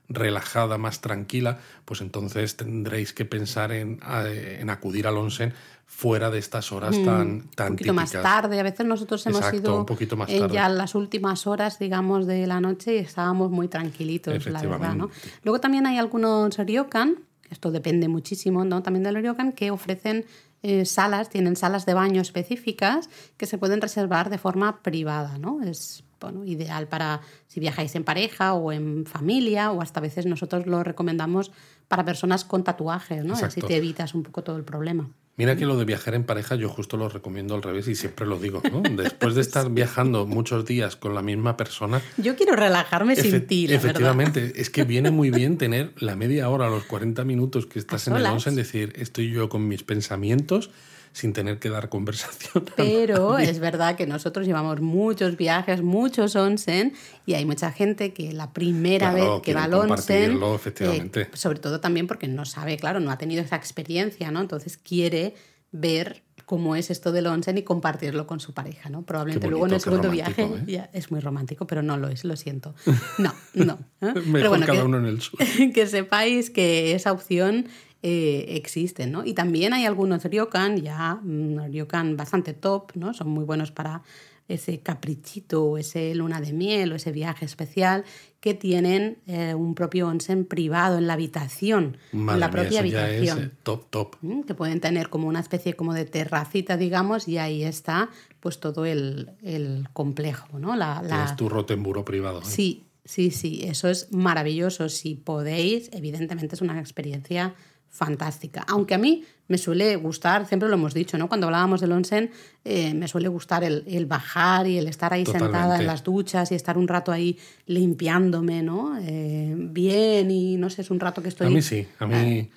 relajada, más tranquila, pues entonces tendréis que pensar en, eh, en acudir al onsen fuera de estas horas tan, tan un poquito más típicas. tarde. A veces nosotros hemos Exacto, ido un poquito más tarde. ya las últimas horas, digamos, de la noche y estábamos muy tranquilitos, la verdad. Luego también hay algunos ryokan, esto depende muchísimo, ¿no? También del ryokan, que ofrecen eh, salas, tienen salas de baño específicas que se pueden reservar de forma privada, ¿no? Es bueno, ideal para si viajáis en pareja o en familia o hasta a veces nosotros lo recomendamos para personas con tatuajes, ¿no? Así Exacto. te evitas un poco todo el problema. Mira que lo de viajar en pareja yo justo lo recomiendo al revés y siempre lo digo, ¿no? Después de estar viajando muchos días con la misma persona, Yo quiero relajarme sin ti, la verdad. efectivamente, es que viene muy bien tener la media hora, los 40 minutos que estás en el onsen, decir, estoy yo con mis pensamientos sin tener que dar conversación. Pero es verdad que nosotros llevamos muchos viajes, muchos onsen, y hay mucha gente que la primera Claro, vez que va al onsen, efectivamente. eh, sobre todo también porque no sabe, claro, no ha tenido esa experiencia, ¿no? Entonces quiere ver cómo es esto del onsen y compartirlo con su pareja, ¿no? Probablemente Qué luego en el bonito, segundo viaje ¿eh? ya es muy romántico, pero no lo es, lo siento. *laughs* No, no. ¿eh? Mejor cada que- uno en el sur. *laughs* que sepáis que esa opción eh, existe, ¿no? Y también hay algunos ryokan, ya mm, ryokan bastante top, ¿no? Son muy buenos para ese caprichito o ese luna de miel o ese viaje especial que tienen eh, un propio onsen privado en la habitación, en Madre la mía, propia ya es habitación. eh, top, top. ¿Mm? que pueden tener como una especie como de terracita, digamos, y ahí está pues todo el, el complejo, ¿no? La, la- Tienes tu rotemburo privado. ¿eh? Sí, sí, sí, eso es maravilloso. Si podéis, evidentemente es una experiencia fantástica. Aunque a mí me suele gustar, siempre lo hemos dicho, ¿no? Cuando hablábamos del onsen, eh, me suele gustar el, el bajar y el estar ahí sentada en las duchas y estar un rato ahí limpiándome, ¿no? Eh, bien y no sé, es un rato que estoy... A mí sí, a mí,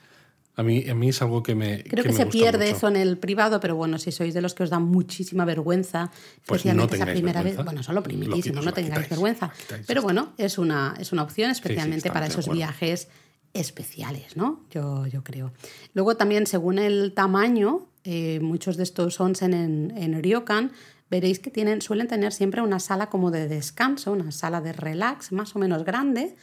a mí, a mí es algo que me. Creo que, me se gusta pierde mucho. eso en el privado, pero bueno, si sois de los que os da muchísima vergüenza, Pues no especialmente esa primera vergüenza. vez, bueno, solo quitáis, no tengáis quitáis, vergüenza. quitáis, Pero bueno, es una, es una opción, especialmente para esos viajes especiales, ¿no? Yo, yo creo. Luego también, según el tamaño, eh, muchos de estos onsen en, en Ryokan, veréis que tienen, suelen tener siempre una sala como de descanso, una sala de relax más o menos grande,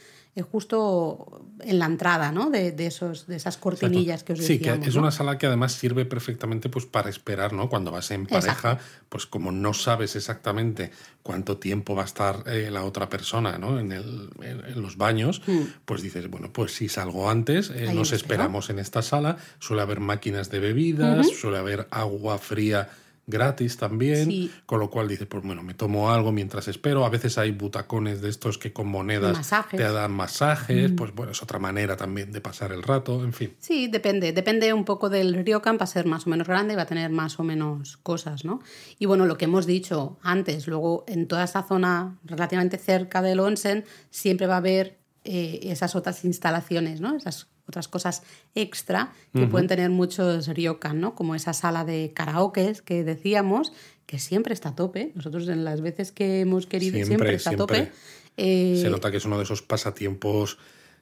justo en la entrada ¿no? de, de esos, de esas cortinillas que os decíamos. Sí, que es una sala que además sirve perfectamente pues, para esperar, ¿no? Cuando vas en pareja, pues como no sabes exactamente cuánto tiempo va a estar eh, la otra persona ¿no? en, el, en, los baños, mm. pues dices, bueno, pues si salgo antes, eh, nos esperamos en esta sala, suele haber máquinas de bebidas, suele haber agua fría gratis también, con lo cual dices, pues bueno, me tomo algo mientras espero. A veces hay butacones de estos que con monedas te dan masajes, pues bueno, es otra manera también de pasar el rato, en fin. Sí, depende, depende un poco del ryokan, va a ser más o menos grande y va a tener más o menos cosas, ¿no? Y bueno, lo que hemos dicho antes, luego en toda esa zona relativamente cerca del onsen siempre va a haber eh, esas otras instalaciones, ¿no? Esas otras cosas extra que pueden tener muchos ryokan, ¿no? Como esa sala de karaoke que decíamos, que siempre está a tope. Nosotros en las veces que hemos querido siempre, está a tope. Se eh, nota que es uno de esos pasatiempos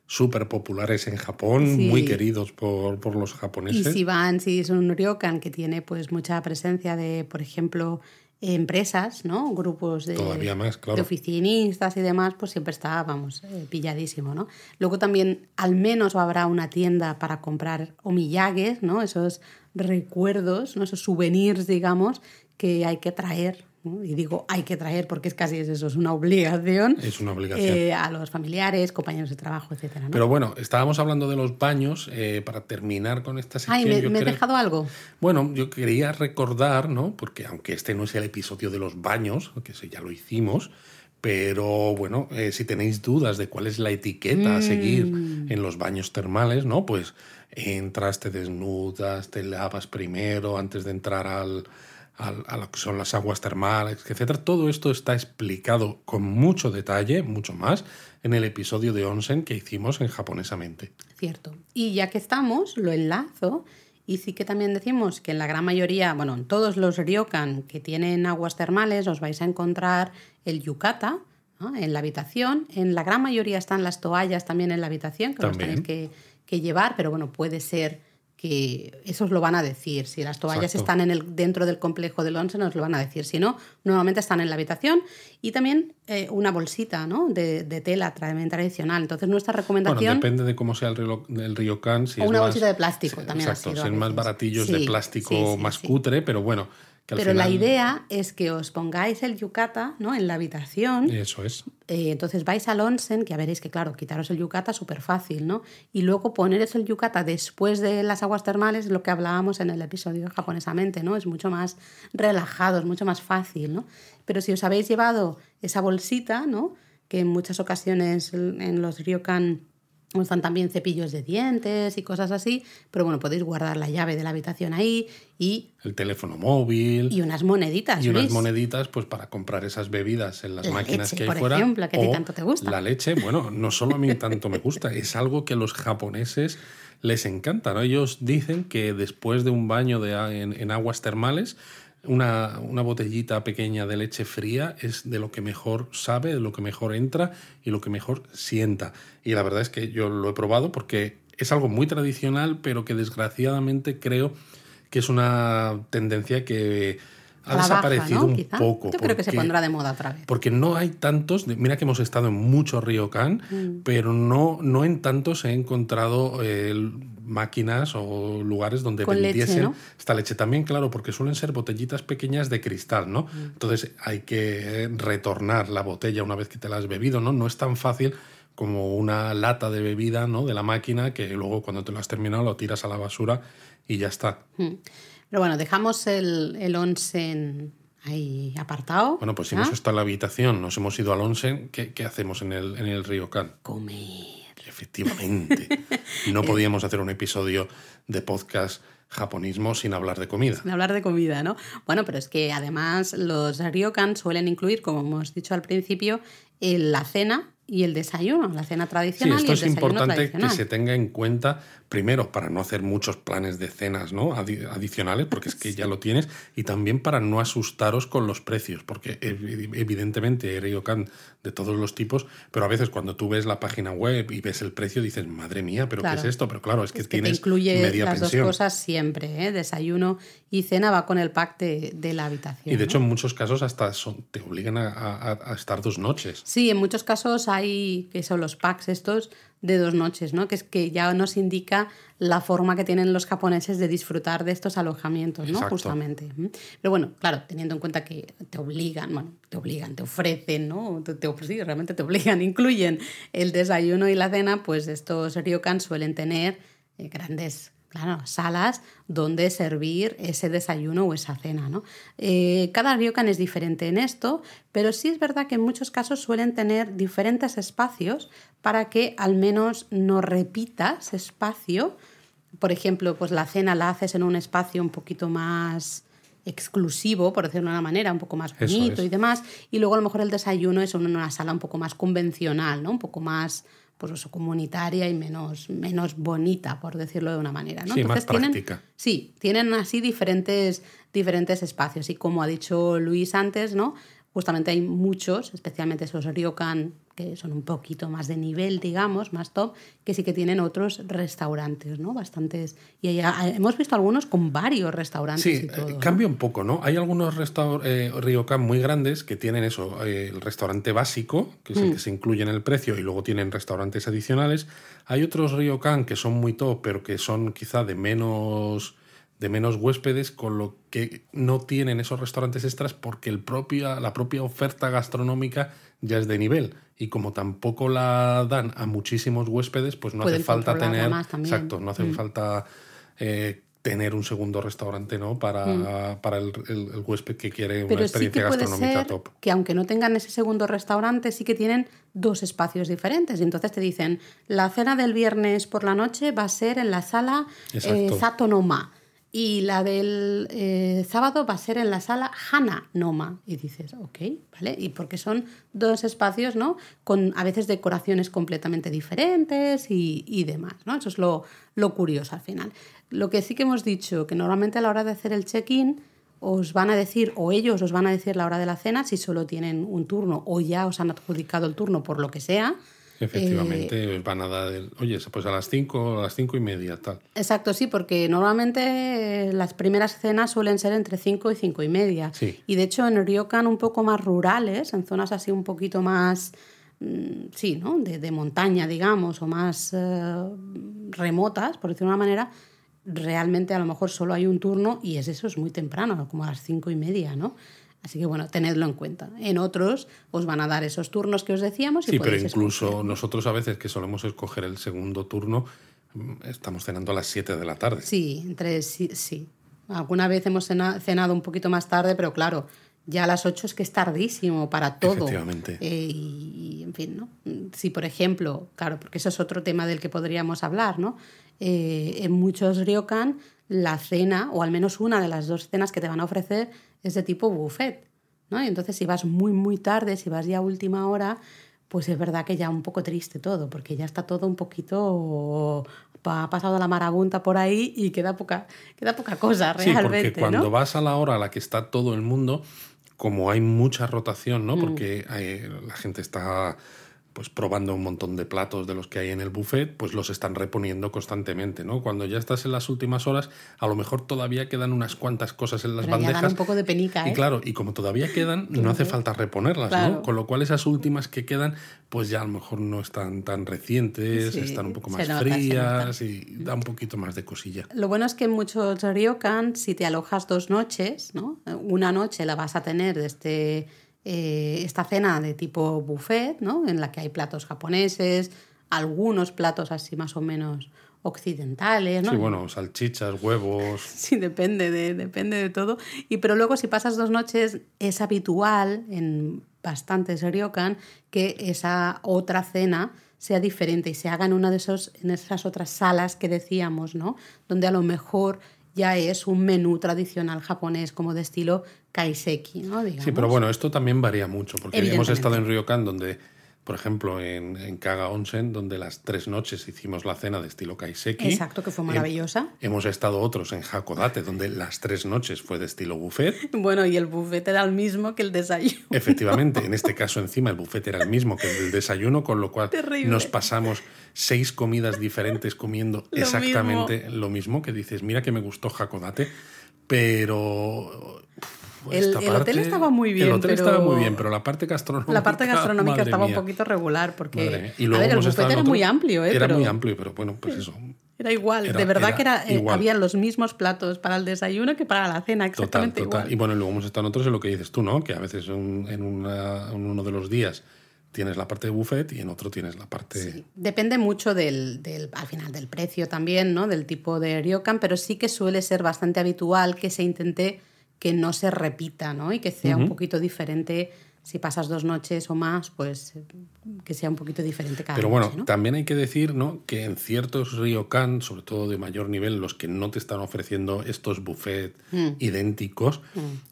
súper populares en Japón, muy queridos por, por, los japoneses. Y si van, si es un ryokan que tiene pues mucha presencia de, por ejemplo, empresas, ¿no? Grupos de, de, oficinistas y demás, pues siempre está, vamos, eh, pilladísimo, ¿no? Luego también al menos habrá una tienda para comprar omillagues, ¿no? Esos recuerdos, ¿no? Esos souvenirs, digamos, que hay que traer y digo hay que traer porque es casi eso, es una obligación. Es una obligación. Eh, a los familiares, compañeros de trabajo, etc. Pero bueno, estábamos hablando de los baños eh, para terminar con esta sección. Ay, ¿me, he dejado algo? Bueno, yo quería recordar, ¿no? Porque aunque este no es el episodio de los baños, que ese ya lo hicimos, pero bueno, eh, si tenéis dudas de cuál es la etiqueta a seguir mm. en los baños termales, ¿no? Pues entras, te desnudas, te lavas primero antes de entrar al, a, lo que son las aguas termales, etc. Todo esto está explicado con mucho detalle, mucho más, en el episodio de Onsen que hicimos en japonesamente. Cierto. Y ya que estamos, lo enlazo. Y sí que también decimos que en la gran mayoría, bueno, en todos los ryokan que tienen aguas termales os vais a encontrar el yukata en la habitación. En la gran mayoría están las toallas también en la habitación, que los tenéis que, que llevar, pero bueno, puede ser que esos lo van a decir. Si las toallas están en el, dentro del complejo del once, nos lo van a decir. Si no, normalmente están en la habitación. Y también eh, una bolsita ¿no? de, de, tela también tradicional. Entonces, nuestra recomendación. Bueno, depende de cómo sea el, río, el ryokan. Si o una bolsita de plástico también. Exacto, si más baratillos de plástico más cutre, pero bueno. Pero la idea es que os pongáis el yukata ¿no? en la habitación. Eso es. Eh, entonces vais al onsen, que ya veréis que, claro, quitaros el yukata súper fácil, ¿no? Y luego poneros el yukata después de las aguas termales, lo que hablábamos en el episodio japonesamente, ¿no? Es mucho más relajado, es mucho más fácil, ¿no? Pero si os habéis llevado esa bolsita, ¿no? Que en muchas ocasiones en los ryokan están también cepillos de dientes y cosas así, pero bueno, podéis guardar la llave de la habitación ahí y... El teléfono móvil. Y unas moneditas. Y unas moneditas pues para comprar esas bebidas en las máquinas que hay por fuera. ejemplo, que a ti tanto te gusta. La leche, bueno, no solo a mí tanto me gusta, es algo que a los japoneses les encanta, ¿no? Ellos dicen que después de un baño de, en aguas termales una, una, botellita pequeña de leche fría es de lo que mejor sabe, de lo que mejor entra y lo que mejor sienta. Y la verdad es que yo lo he probado porque es algo muy tradicional, pero que desgraciadamente creo que es una tendencia que ha desaparecido un poco. Yo creo que se pondrá de moda otra vez. Porque no hay tantos, mira que hemos estado en mucho Ryokan, mm. pero no, no en tantos he encontrado el máquinas o lugares donde vendiesen esta leche también, claro, porque suelen ser botellitas pequeñas de cristal, ¿no? Mm. Entonces hay que retornar la botella una vez que te la has bebido, ¿no? No es tan fácil como una lata de bebida, ¿no? De la máquina que luego cuando te lo has terminado lo tiras a la basura y ya está. Mm. Pero bueno, dejamos el, el onsen ahí apartado. Bueno, pues si hemos estado en la habitación, nos hemos ido al onsen, ¿qué, qué hacemos en el, en el río Can? Comer. Efectivamente. *laughs* No podíamos hacer un episodio de podcast japonismo sin hablar de comida. Sin hablar de comida, ¿no? Bueno, pero es que además los ryokan suelen incluir, como hemos dicho al principio, la cena y el desayuno, la cena tradicional. Sí, esto es importante que se tenga en cuenta, primero, para no hacer muchos planes de cenas ¿no? adicionales, porque es que *laughs* ya lo tienes, y también para no asustaros con los precios, porque evidentemente ryokan de todos los tipos, pero a veces cuando tú ves la página web y ves el precio dices, madre mía, pero ¿qué es esto? Pero claro, es que, tienes te incluye las dos cosas siempre, ¿eh? desayuno y cena va con el pack de, la habitación. Y de hecho en muchos casos hasta te obligan a, a estar dos noches. Sí, en muchos casos hay, que son los packs estos, de dos noches, ¿no? Que es que ya nos indica la forma que tienen los japoneses de disfrutar de estos alojamientos, ¿no? Justamente. Pero bueno, claro, teniendo en cuenta que te obligan, bueno, te obligan, te ofrecen, ¿no? Te, sí, realmente te obligan, *laughs* incluyen el desayuno y la cena, pues estos ryokan suelen tener eh, grandes claro, salas donde servir ese desayuno o esa cena. ¿no? Eh, cada ryokan es diferente en esto, pero sí es verdad que en muchos casos suelen tener diferentes espacios para que al menos no repitas espacio. Por ejemplo, pues la cena la haces en un espacio un poquito más exclusivo, por decirlo de una manera, un poco más bonito y demás, y luego a lo mejor el desayuno es en una sala un poco más convencional, ¿no? Un poco más pues eso, comunitaria y menos, menos bonita, por decirlo de una manera. ¿no? Sí, más práctica. sí, tienen así diferentes, diferentes espacios. Y como ha dicho Luis antes, ¿no? justamente hay muchos, especialmente esos ryokan que son un poquito más de nivel, digamos, más top, que sí que tienen otros restaurantes, ¿no? Bastantes. Y ya hemos visto algunos con varios restaurantes sí, y todo. Eh, cambia un poco, ¿no? Hay algunos eh, ryokan muy grandes que tienen eso, eh, el restaurante básico, que es el mm. que se incluye en el precio, y luego tienen restaurantes adicionales. Hay otros ryokan que son muy top, pero que son quizá de menos de menos huéspedes, con lo que no tienen esos restaurantes extras porque el propia, la propia oferta gastronómica ya es de nivel. Y como tampoco la dan a muchísimos huéspedes, pues no hace falta tener. Exacto, no hace mm. falta eh, tener un segundo restaurante ¿no? para, mm. para el, huésped que quiere una experiencia gastronómica top. Que aunque no tengan ese segundo restaurante, sí que tienen dos espacios diferentes. Y entonces te dicen, la cena del viernes por la noche va a ser en la sala eh, Satonoma y la del eh, sábado va a ser en la sala Hana Noma. Y dices, ok, ¿vale? Y porque son dos espacios, ¿no? Con a veces decoraciones completamente diferentes y, y demás, ¿no? Eso es lo, lo curioso al final. Lo que sí que hemos dicho, que normalmente a la hora de hacer el check-in os van a decir, o ellos os van a decir la hora de la cena, si solo tienen un turno o ya os han adjudicado el turno por lo que sea, Efectivamente, eh, van a dar, el, oye, pues a las 5, a las cinco y media, tal. Exacto, sí, porque normalmente las primeras cenas suelen ser entre 5 y cinco y media. Y de hecho en Ryokan un poco más rurales, en zonas así un poquito más, mm, sí, ¿no? De, montaña, digamos, o más eh, remotas, por decirlo de una manera, realmente a lo mejor solo hay un turno y es eso, es muy temprano, como a las cinco y media, ¿no? Así que bueno, tenedlo en cuenta. En otros os van a dar esos turnos que os decíamos. sí, pero incluso nosotros a veces que solemos escoger el segundo turno, mm, estamos cenando a las 7 de la tarde. Sí, entre sí, sí. Alguna vez hemos cenado un poquito más tarde, pero claro, ya a las 8 es que es tardísimo para todo. Efectivamente. Eh, y, en fin, ¿no? Si, por ejemplo, claro, porque eso es otro tema del que podríamos hablar, ¿no? Eh, en muchos ryokan la cena, o al menos una de las dos cenas que te van a ofrecer, es de tipo buffet. ¿no? Y entonces si vas muy, muy tarde, si vas ya a última hora, pues es verdad que ya un poco triste todo, porque ya está todo un poquito ha pasado la marabunta por ahí y queda poca, queda poca cosa realmente. Sí, porque cuando vas a la hora a la que está todo el mundo, como hay mucha rotación, ¿no? Mm. Porque la gente está pues probando un montón de platos de los que hay en el buffet, pues los están reponiendo constantemente, ¿no? Cuando ya estás en las últimas horas, a lo mejor todavía quedan unas cuantas cosas en las Pero bandejas. Ya un poco de penica, ¿eh? Y claro, y como todavía quedan, no hace falta reponerlas, ¿no? Con lo cual esas últimas que quedan, pues ya a lo mejor no están tan recientes, están un poco más frías y da un poquito más de cosilla. Lo bueno es que en muchos ryokan, si te alojas dos noches, ¿no? Una noche la vas a tener de este eh, esta cena de tipo buffet, ¿no? en la que hay platos japoneses, algunos platos así más o menos occidentales, ¿no? Sí, bueno, salchichas, huevos. *laughs* Sí, depende de, depende de todo. Y pero luego si pasas dos noches es habitual en bastantes ryokan que esa otra cena sea diferente y se haga en una de esos en esas otras salas que decíamos, ¿no? Donde a lo mejor ya es un menú tradicional japonés como de estilo kaiseki, ¿no? Sí, pero bueno, esto también varía mucho, porque hemos estado en Ryokan donde por ejemplo, en, en, Kaga Onsen, donde las tres noches hicimos la cena de estilo kaiseki. Exacto, que fue maravillosa. hemos estado otros en Hakodate, donde las tres noches fue de estilo buffet. Bueno, y el buffet era el mismo que el desayuno. Efectivamente, en este *laughs* caso encima el buffet era el mismo que el desayuno, con lo cual nos pasamos seis comidas diferentes comiendo exactamente lo mismo, que dices, mira que me gustó Hakodate, pero el, el hotel estaba muy bien. El hotel pero... estaba muy bien, pero la parte gastronómica. La parte gastronómica estaba mía. un poquito regular, porque. Y luego a ver, el buffet era otro- muy amplio, ¿eh? Era pero muy amplio, pero bueno, pues eso. Era igual. Era- de verdad era que era, eh, habían los mismos platos para el desayuno que para la cena, Total, exactamente total. igual. Y bueno, luego hemos estado en otros en lo que dices tú, ¿no? Que a veces un- en, una- en uno de los días tienes la parte de buffet y en otro tienes la parte. Sí, Depende mucho del, del- al final del precio también, ¿no? Del tipo de ryokan, pero sí que suele ser bastante habitual que se intente que no se repita, ¿no? Y que sea un poquito diferente. Si pasas dos noches o más, pues que sea un poquito diferente cada Pero bueno, noche, ¿no? también hay que decir ¿no? que en ciertos ryokan, sobre todo de mayor nivel, los que no te están ofreciendo estos buffets Mm. idénticos,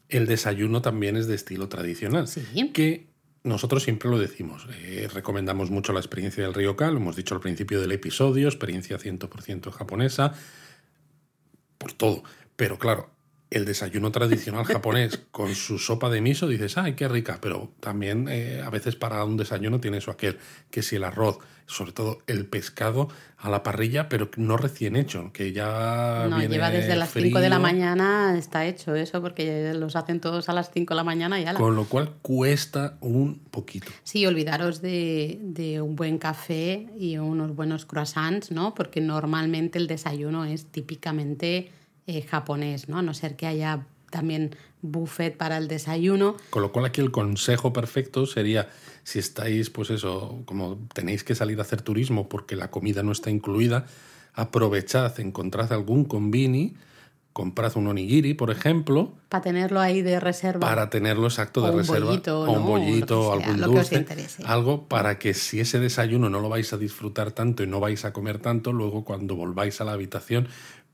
el desayuno también es de estilo tradicional. Sí. Que nosotros siempre lo decimos. eh, recomendamos mucho la experiencia del ryokan, lo hemos dicho al principio del episodio, experiencia 100% japonesa, por todo. Pero claro, el desayuno tradicional *laughs* japonés con su sopa de miso, dices, ay, qué rica, pero también eh, a veces para un desayuno tiene eso aquel, que si el arroz, sobre todo el pescado a la parrilla, pero no recién hecho, que ya No, viene lleva desde las 5 de la mañana, está hecho eso, porque los hacen todos a las 5 de la mañana y ala. Con lo cual cuesta un poquito. Sí, olvidaros de, de un buen café y unos buenos croissants, ¿no? Porque normalmente el desayuno es típicamente eh, japonés, ¿no? A no ser que haya también buffet para el desayuno. Con lo cual aquí el consejo perfecto sería, si estáis, pues eso, como tenéis que salir a hacer turismo porque la comida no está incluida, aprovechad, encontrad algún convini, comprad un onigiri, por ejemplo, Para tenerlo ahí de reserva. para tenerlo exacto de O un reserva, bollito, o un ¿no? bollito, O sea, algún dulce, algo para que si ese desayuno no lo vais a disfrutar tanto y no vais a comer tanto, luego cuando volváis a la habitación,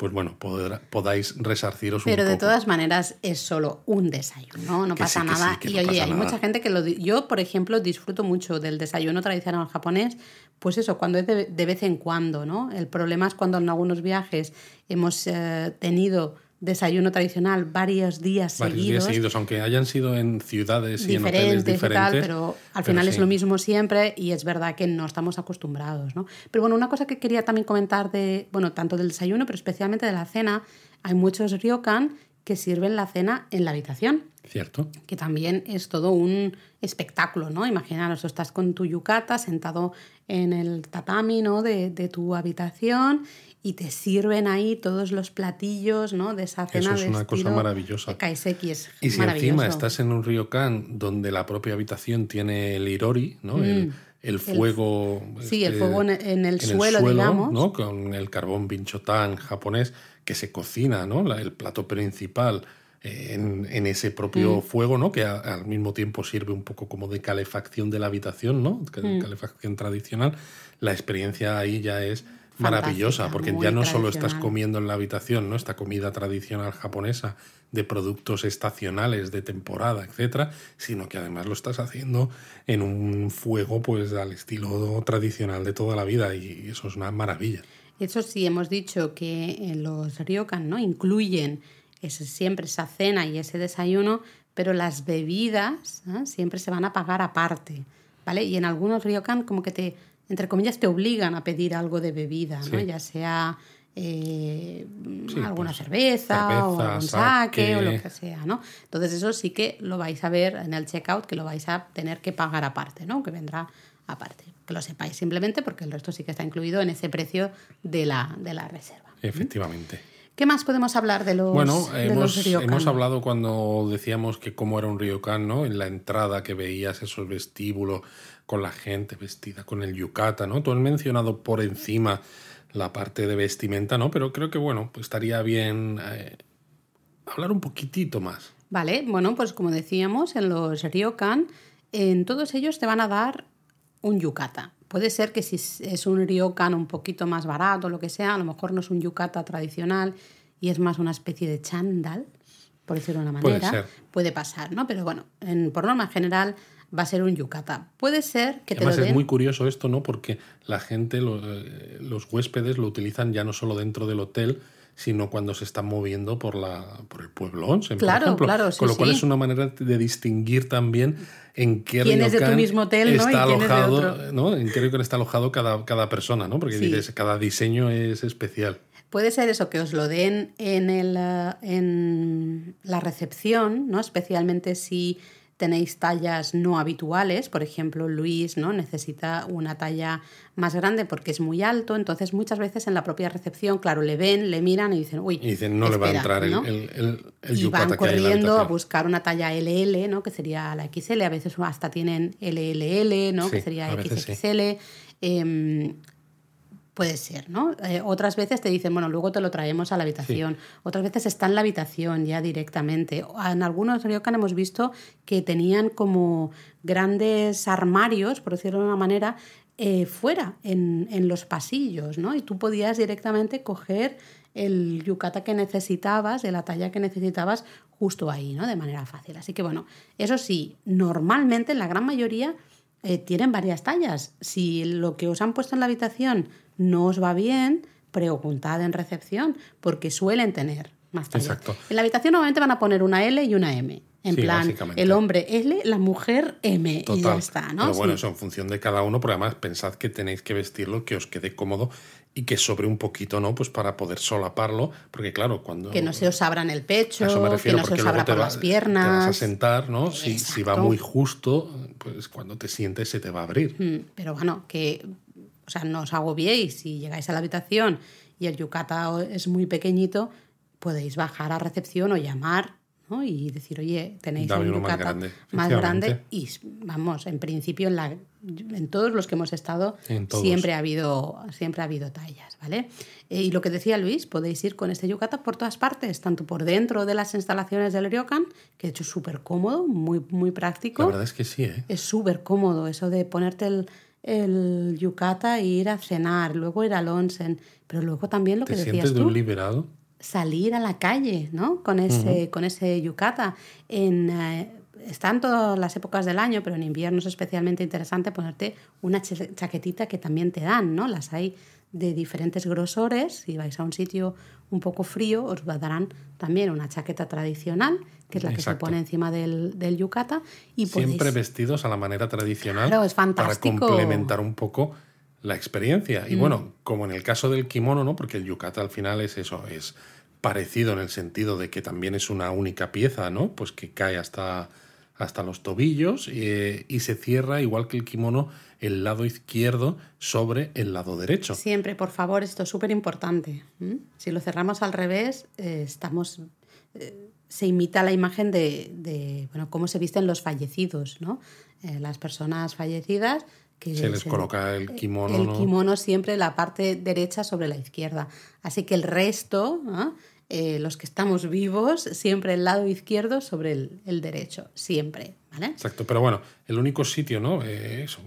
pues bueno, podrá- podáis resarciros Pero un de poco. todas maneras es solo un desayuno, no, no pasa sí, que sí, nada. y no oye, hay nada. mucha gente que lo... Yo, por ejemplo, disfruto mucho del desayuno tradicional japonés, pues eso, cuando es de, de vez en cuando, ¿no? El problema es cuando en algunos viajes hemos eh, tenido desayuno tradicional varios días Varios seguidos. días seguidos, aunque hayan sido en ciudades y en hoteles diferentes tal, pero al pero final es sí. lo mismo siempre y es verdad que no estamos acostumbrados, ¿no? Pero bueno, una cosa que quería también comentar de, bueno, tanto del desayuno, pero especialmente de la cena, hay muchos ryokan que sirven la cena en la habitación, Cierto. que también es todo un espectáculo, ¿no? Imaginaros, tú estás con tu yukata sentado en el tatami, ¿no? De, de tu habitación y te sirven ahí todos los platillos, ¿no? De esa cena Eso es de una cosa maravillosa. Kaiseki es Y si encima estás en un ryokan donde la propia habitación tiene el irori, ¿no? El, el fuego. Mm. Sí, el este, fuego en el- en el suelo, digamos. ¿no? Con el carbón binchotán japonés que se cocina, ¿no? La- el plato principal eh, en, en ese Mm. propio fuego, ¿no? Que a- al mismo tiempo sirve un poco como de calefacción de la habitación, ¿no? Mm. Calefacción tradicional. La experiencia ahí ya es maravillosa, porque ya no solo estás comiendo en la habitación, ¿no? Esta comida tradicional japonesa de productos estacionales de temporada, etcétera, sino que además lo estás haciendo en un fuego pues al estilo tradicional de toda la vida y eso es una maravilla. Eso sí, hemos dicho que eh, los ryokan ¿no? incluyen ese- siempre esa cena y ese desayuno, pero las bebidas ¿eh? siempre se van a pagar aparte, ¿vale? Y en algunos ryokan como que te, entre comillas, te obligan a pedir algo de bebida, ¿no? Sí. Ya sea eh, Sí, alguna pues, cerveza, o cerveza, algún sake o lo sake. que sea, ¿no? Entonces eso sí que lo vais a ver en el checkout, que lo vais a tener que pagar aparte, ¿no? Que vendrá aparte. Que lo sepáis simplemente porque el resto sí que está incluido en ese precio de la, de la reserva. Efectivamente. ¿Qué más podemos hablar de los, Bueno, de hemos, los ryokan? hemos hablado cuando decíamos que cómo era un ryokan, ¿no? En la entrada que veías esos vestíbulos con la gente vestida con el yukata, ¿no? Tú has mencionado por encima la parte de vestimenta, ¿no? Pero creo que, bueno, pues estaría bien eh, hablar un poquitito más. Vale, bueno, pues como decíamos, en los ryokan, en todos ellos te van a dar un yukata. Puede ser que si es un ryokan un poquito más barato lo que sea, a lo mejor no es un yukata tradicional y es más una especie de chándal, por decirlo de una Puede manera. ser. Puede pasar, ¿no? Pero bueno, en, por norma general va a ser un yukata. Puede ser que te Además lo es den... muy curioso esto, ¿no? Porque la gente, lo- eh, los huéspedes lo utilizan ya no solo dentro del hotel, sino cuando se están moviendo por, la, por el pueblo Claro, por ejemplo. claro, sí, Con lo cual sí. es una manera de distinguir también en qué ¿Quién es de tu mismo hotel, no? y está quién es de alojado, otro. ¿no? En qué ryokan está alojado cada, cada persona, ¿no? Porque Sí. dices, cada diseño es especial. Puede ser eso, que os lo den en, el, eh, en la recepción, ¿no? especialmente si tenéis tallas no habituales. Por ejemplo, Luis ¿no? necesita una talla más grande porque es muy alto. Entonces, muchas veces en la propia recepción, claro, le ven, le miran y dicen, uy, Y dicen, no le va a espera", entrar el, ¿no? el, el, el y van corriendo a buscar una talla LL, ¿no? que sería la XL, a veces hasta tienen LLL, ¿no? que sería veces sí. XXL. Puede ser, ¿no? Eh, otras veces te dicen, bueno, luego te lo traemos a la habitación. Otras veces está en la habitación ya directamente. En algunos ryokan hemos visto que tenían como grandes armarios, por decirlo de una manera, eh, fuera, en, en los pasillos, ¿no? Y tú podías directamente coger el yukata que necesitabas, de la talla que necesitabas, justo ahí, ¿no? De manera fácil. Así que bueno, eso sí, normalmente en la gran mayoría eh, tienen varias tallas. Si lo que os han puesto en la habitación no os va bien, preguntad en recepción, porque suelen tener más tallas. Exacto. En la habitación normalmente van a poner una L y una M. En Sí, plan, el hombre L, la mujer M, y ya Total. está, ¿no? Pero bueno, Sí. eso en función de cada uno, porque además pensad que tenéis que vestirlo que os quede cómodo y que sobre un poquito, ¿no? Pues para poder solaparlo, porque claro, cuando... Que no se os abran el pecho, a eso me que no se os abra por va- las te vas a piernas. sentar, ¿no? Si, si va muy justo, pues cuando te sientes se te va a abrir. Mm, Pero bueno, que o sea, no os agobiéis. Si llegáis a la habitación y el yukata o- es muy pequeñito, podéis bajar a recepción o llamar ¿no? y decir, oye, tenéis Dame un más grande, más grande. Y vamos, en principio, en, la, en todos los que hemos estado, siempre ha habido, siempre ha habido tallas, ¿vale? Eh, y lo que decía Luis, podéis ir con este yukata por todas partes, tanto por dentro de las instalaciones del ryokan, que de hecho es súper cómodo, muy, muy práctico. La verdad es que sí, ¿eh? Es súper cómodo eso de ponerte el, el yukata e ir a cenar, luego ir al onsen, pero luego también lo que Te decías sientes de tú, un liberado. Salir a la calle, ¿no? Con ese, con ese yukata. En, eh, está en todas las épocas del año, pero en invierno es especialmente interesante ponerte una cha- chaquetita que también te dan, ¿no? Las hay de diferentes grosores. Si vais a un sitio un poco frío, os darán también una chaqueta tradicional, que es la que se pone encima del, del yukata. Y Siempre podéis- vestidos a la manera tradicional Claro, es para fantástico. complementar un poco la experiencia. Mm. Y bueno, como en el caso del kimono, ¿no? Porque el yukata al final es eso, es parecido en el sentido de que también es una única pieza, ¿no? Pues que cae hasta, hasta los tobillos eh, y se cierra, igual que el kimono, el lado izquierdo sobre el lado derecho. Siempre, por favor, esto es súper importante. Si lo cerramos al revés, eh, estamos. eh, se imita la imagen de, de, bueno, cómo se visten los fallecidos, ¿no? Eh, las personas fallecidas que Se les coloca el kimono, el ¿no? kimono siempre la parte derecha sobre la izquierda. Así que el resto, ¿no? Eh, los que estamos vivos, siempre el lado izquierdo sobre el, derecho, siempre. Exacto, pero bueno, el único sitio, ¿no? Eh, eso,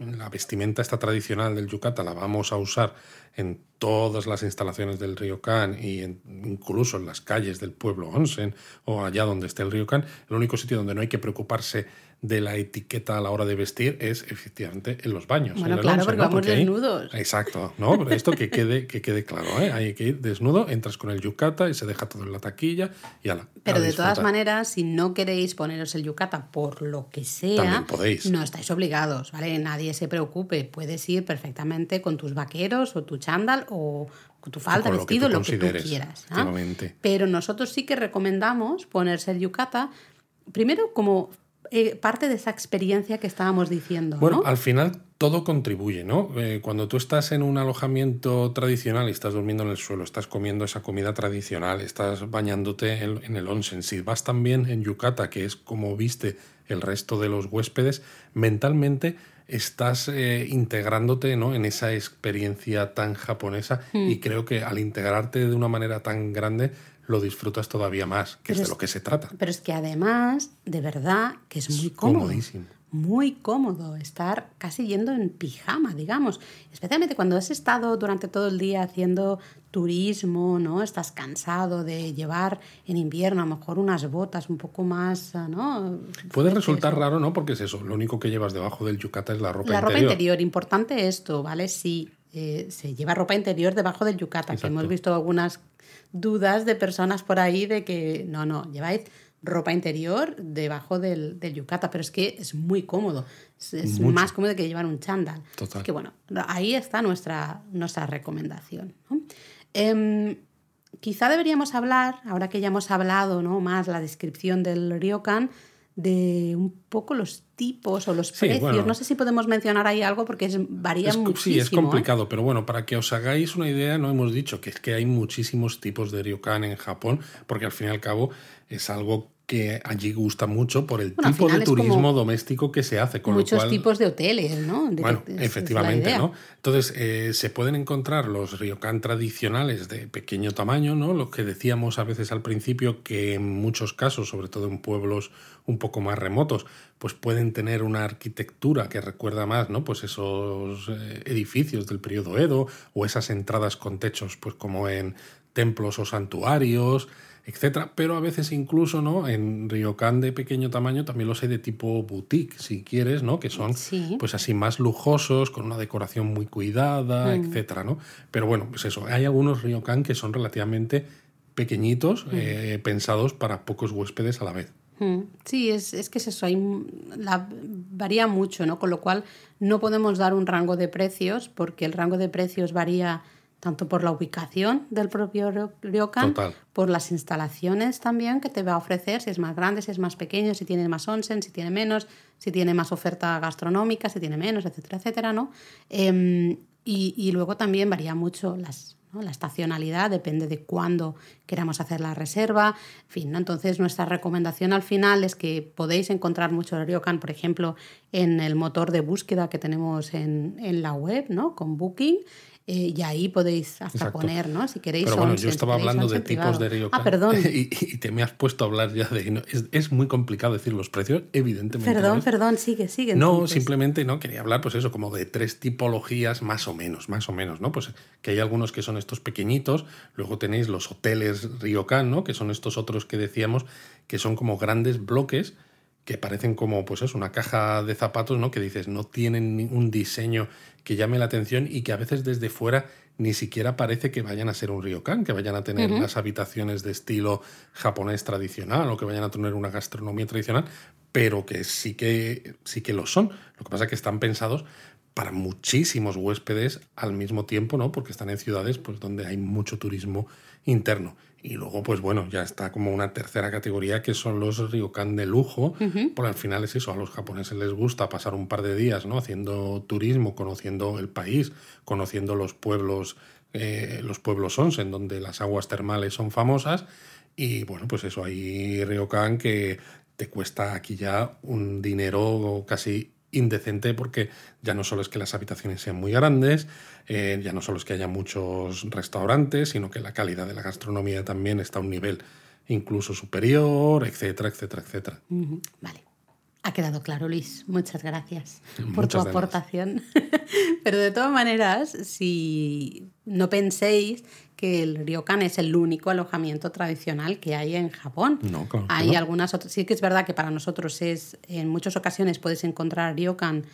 la vestimenta esta tradicional del yukata la vamos a usar en todas las instalaciones del ryokan y en- incluso en las calles del pueblo onsen o allá donde esté el ryokan. El único sitio donde no hay que preocuparse de la etiqueta a la hora de vestir es efectivamente en los baños. Bueno, en claro, porque ¿no? vamos desnudos. Exacto, ¿no? Esto que quede, que quede claro, ¿eh? Hay que ir desnudo, entras con el yukata y se deja todo en la taquilla y ala, Pero a de todas maneras, si no queréis poneros el yukata por lo que sea, podéis. no estáis obligados, ¿vale? Nadie se preocupe. Puedes ir perfectamente con tus vaqueros o tu chándal o con tu falda, con lo que vestido, tú lo que tú quieras. ¿no? efectivamente. Pero nosotros sí que recomendamos ponerse el yukata, primero como eh, parte de esa experiencia que estábamos diciendo. Bueno, ¿no? al final todo contribuye, ¿no? Eh, cuando tú estás en un alojamiento tradicional y estás durmiendo en el suelo, estás comiendo esa comida tradicional, estás bañándote en, en el onsen, si vas también en yukata, que es como viste el resto de los huéspedes, mentalmente estás eh, integrándote ¿no? en esa experiencia tan japonesa Hmm. y creo que al integrarte de una manera tan grande lo disfrutas todavía más, que es de lo que se trata. Pero es que además, de verdad, que es muy cómodo. comodísimo. Muy cómodo estar casi yendo en pijama, digamos. Especialmente cuando has estado durante todo el día haciendo turismo, ¿no? Estás cansado de llevar en invierno a lo mejor unas botas un poco más, ¿no? Puede resultar raro, ¿no? Porque es eso, lo único que llevas debajo del yukata es la ropa La ropa interior. interior, importante esto, ¿vale? Sí, eh, se lleva ropa interior debajo del yukata, que hemos visto algunas dudas de personas por ahí de que no, no, lleváis ropa interior debajo del, del yukata, pero es que es muy cómodo, es, más cómodo que llevar un chándal. Total. que bueno, ahí está nuestra, nuestra recomendación. Em, quizá deberíamos hablar, ahora que ya hemos hablado ¿no? más la descripción del ryokan, de un poco los tipos o los precios. no sé si podemos mencionar ahí algo porque es, varía muchísimo. Sí, es complicado, pero bueno, para que os hagáis una idea, no hemos dicho que es que hay muchísimos tipos de ryokan en Japón, porque al fin y al cabo es algo que allí gusta mucho por el tipo de turismo doméstico que se hace. Con muchos tipos de hoteles, ¿no? bueno, efectivamente, ¿no? Entonces, eh, se pueden encontrar los ryokan tradicionales de pequeño tamaño, ¿no? Los que decíamos a veces al principio que en muchos casos, sobre todo en pueblos un poco más remotos, pues pueden tener una arquitectura que recuerda más, ¿no? Pues esos eh, edificios del periodo Edo o esas entradas con techos, pues como en templos o santuarios, etcétera, pero a veces incluso, ¿no? En ryokan de pequeño tamaño también los hay de tipo boutique, si quieres, ¿no? Que son pues así más lujosos, con una decoración muy cuidada, mm. etcétera, ¿no? Pero bueno, pues eso, hay algunos ryokan que son relativamente pequeñitos, mm. eh, pensados para pocos huéspedes a la vez. Mm. Sí, es, es, que es eso, hay, la, varía mucho, ¿no? Con lo cual no podemos dar un rango de precios porque el rango de precios varía tanto por la ubicación del propio ryokan, por las instalaciones también que te va a ofrecer, si es más grande, si es más pequeño, si tiene más onsen, si tiene menos, si tiene más oferta gastronómica, si tiene menos, etcétera, etcétera, ¿no? Em, y, y, luego también varía mucho las, la estacionalidad, depende de cuándo queramos hacer la reserva, en fin, ¿no? Entonces nuestra recomendación al final es que podéis encontrar mucho ryokan, por ejemplo, en el motor de búsqueda que tenemos en, en la web, ¿no? Con Booking, eh, y ahí podéis hasta poner, ¿no? Si queréis. Pero bueno, yo estaba hablando de tipos de ryokan. Ah, perdón. *laughs* Y, te me has puesto a hablar ya de. es, muy complicado decir los precios, evidentemente. Perdón, perdón, sigue, sigue. No, simplemente no, quería hablar, pues eso, como de tres tipologías más o menos, más o menos, ¿no? Pues que hay algunos que son estos pequeñitos, luego tenéis los hoteles ryokan, ¿no? Que son estos otros que decíamos que son como grandes bloques que parecen como, pues es una caja de zapatos, ¿no? Que dices, no tienen un diseño que llame la atención y que a veces desde fuera ni siquiera parece que vayan a ser un ryokan, que vayan a tener unas habitaciones de estilo japonés tradicional o que vayan a tener una gastronomía tradicional, pero que sí que, sí que lo son. Lo que pasa es que están pensados para muchísimos huéspedes al mismo tiempo, ¿no? Porque están en ciudades pues, donde hay mucho turismo interno. Y luego, pues bueno, ya está como una tercera categoría que son los ryokan de lujo, porque al final es eso, a los japoneses les gusta pasar un par de días ¿no? haciendo turismo, conociendo el país, conociendo los pueblos, eh, los pueblos onsen, donde las aguas termales son famosas. Y bueno, pues eso, hay ryokan que te cuesta aquí ya un dinero casi indecente porque ya no solo es que las habitaciones sean muy grandes, eh, ya no solo es que haya muchos restaurantes, sino que la calidad de la gastronomía también está a un nivel incluso superior, etcétera, etcétera, etcétera. Vale. Ha quedado claro, Luis. Muchas gracias *laughs* por tu aportación. *laughs* Pero de todas maneras, si no penséis que el ryokan es el único alojamiento tradicional que hay en Japón. No, claro, hay algunas otras. Sí que es verdad que para nosotros es, en muchas ocasiones puedes encontrar ryokan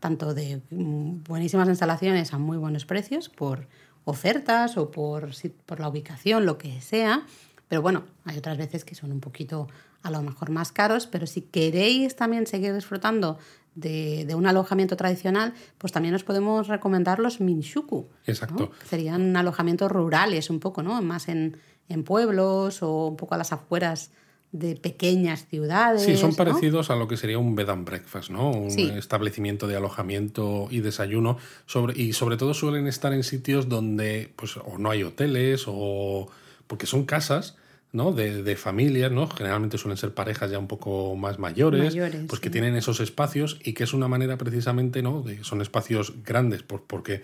tanto de mm, buenísimas instalaciones a muy buenos precios por ofertas o por, por la ubicación, lo que sea. Pero bueno, hay otras veces que son un poquito a lo mejor más caros, pero si queréis también seguir disfrutando de, un alojamiento tradicional, pues también os podemos recomendar los minshuku. Exacto. Serían alojamientos rurales un poco, ¿no? Más en, en pueblos o un poco a las afueras de pequeñas ciudades. Sí, son parecidos a lo que sería un bed and breakfast, ¿no? Un establecimiento de alojamiento y desayuno. Sobre, y sobre todo suelen estar en sitios donde pues, o no hay hoteles o porque son casas ¿no? De, de, familias, ¿no? Generalmente suelen ser parejas ya un poco más mayores, pues que tienen esos espacios y que es una manera precisamente, ¿no? De, son espacios grandes por, porque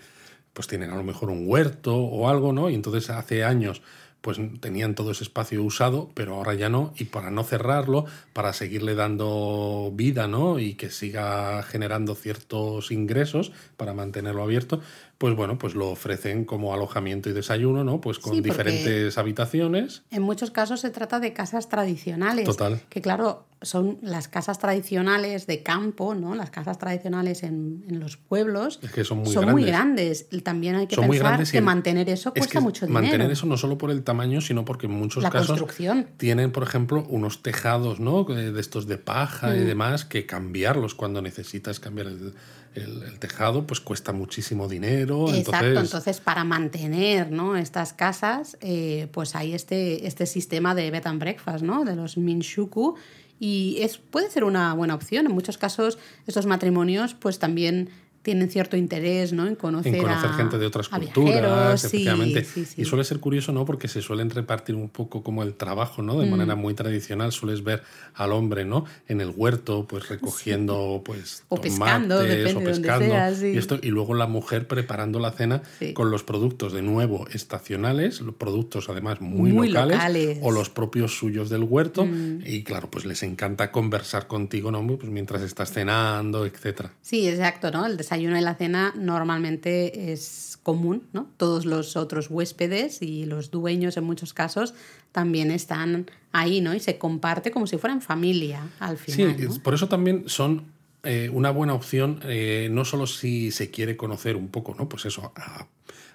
pues tienen a lo mejor un huerto o algo, ¿no? Y entonces hace años pues tenían todo ese espacio usado, pero ahora ya no, y para no cerrarlo, para seguirle dando vida, ¿no? Y que siga generando ciertos ingresos para mantenerlo abierto, pues bueno, pues lo ofrecen como alojamiento y desayuno, ¿no? Pues con diferentes habitaciones. En muchos casos se trata de casas tradicionales. Total. Que claro, son las casas tradicionales de campo, ¿no? Las casas tradicionales en, en los pueblos Es que son muy son grandes. muy grandes. También hay que Son pensar que el- mantener eso Es cuesta que mucho dinero. mantener eso no solo por el tamaño, sino porque en muchos La casos construcción. tienen, por ejemplo, unos tejados, ¿no? De de estos de paja Mm. y demás, que cambiarlos cuando necesitas cambiar el, el- el tejado, pues cuesta muchísimo dinero. Exacto, entonces, entonces para mantener ¿no? estas casas, eh, pues hay este, este sistema de bed and breakfast, ¿no? de los minshuku, y es, puede ser una buena opción. En muchos casos estos matrimonios pues también tienen cierto interés ¿no? en conocer, en conocer a- gente de otras culturas, sí, efectivamente. sí, sí. Y suele ser curioso, ¿no? Porque se suelen repartir un poco como el trabajo, ¿no? De Mm. manera muy tradicional. Sueles ver al hombre, ¿no? En el huerto, pues recogiendo, pues. O pescando, tomates, depende o de donde sea, y, esto, y luego la mujer preparando la cena con los productos, de nuevo, estacionales, los productos además muy, Muy locales, locales. Mm. o los propios suyos del huerto. Y claro, pues les encanta conversar contigo, ¿no? Pues mientras estás cenando, etcétera. Sí, exacto, ¿no? El desayuno y la cena normalmente es común, ¿no? Todos los otros huéspedes y los dueños en muchos casos también están ahí, ¿no? Y se comparte como si fueran familia al Sí, final. ¿no? es- por eso también son eh, una buena opción, eh, no solo si se quiere conocer un poco, ¿no? Pues eso, a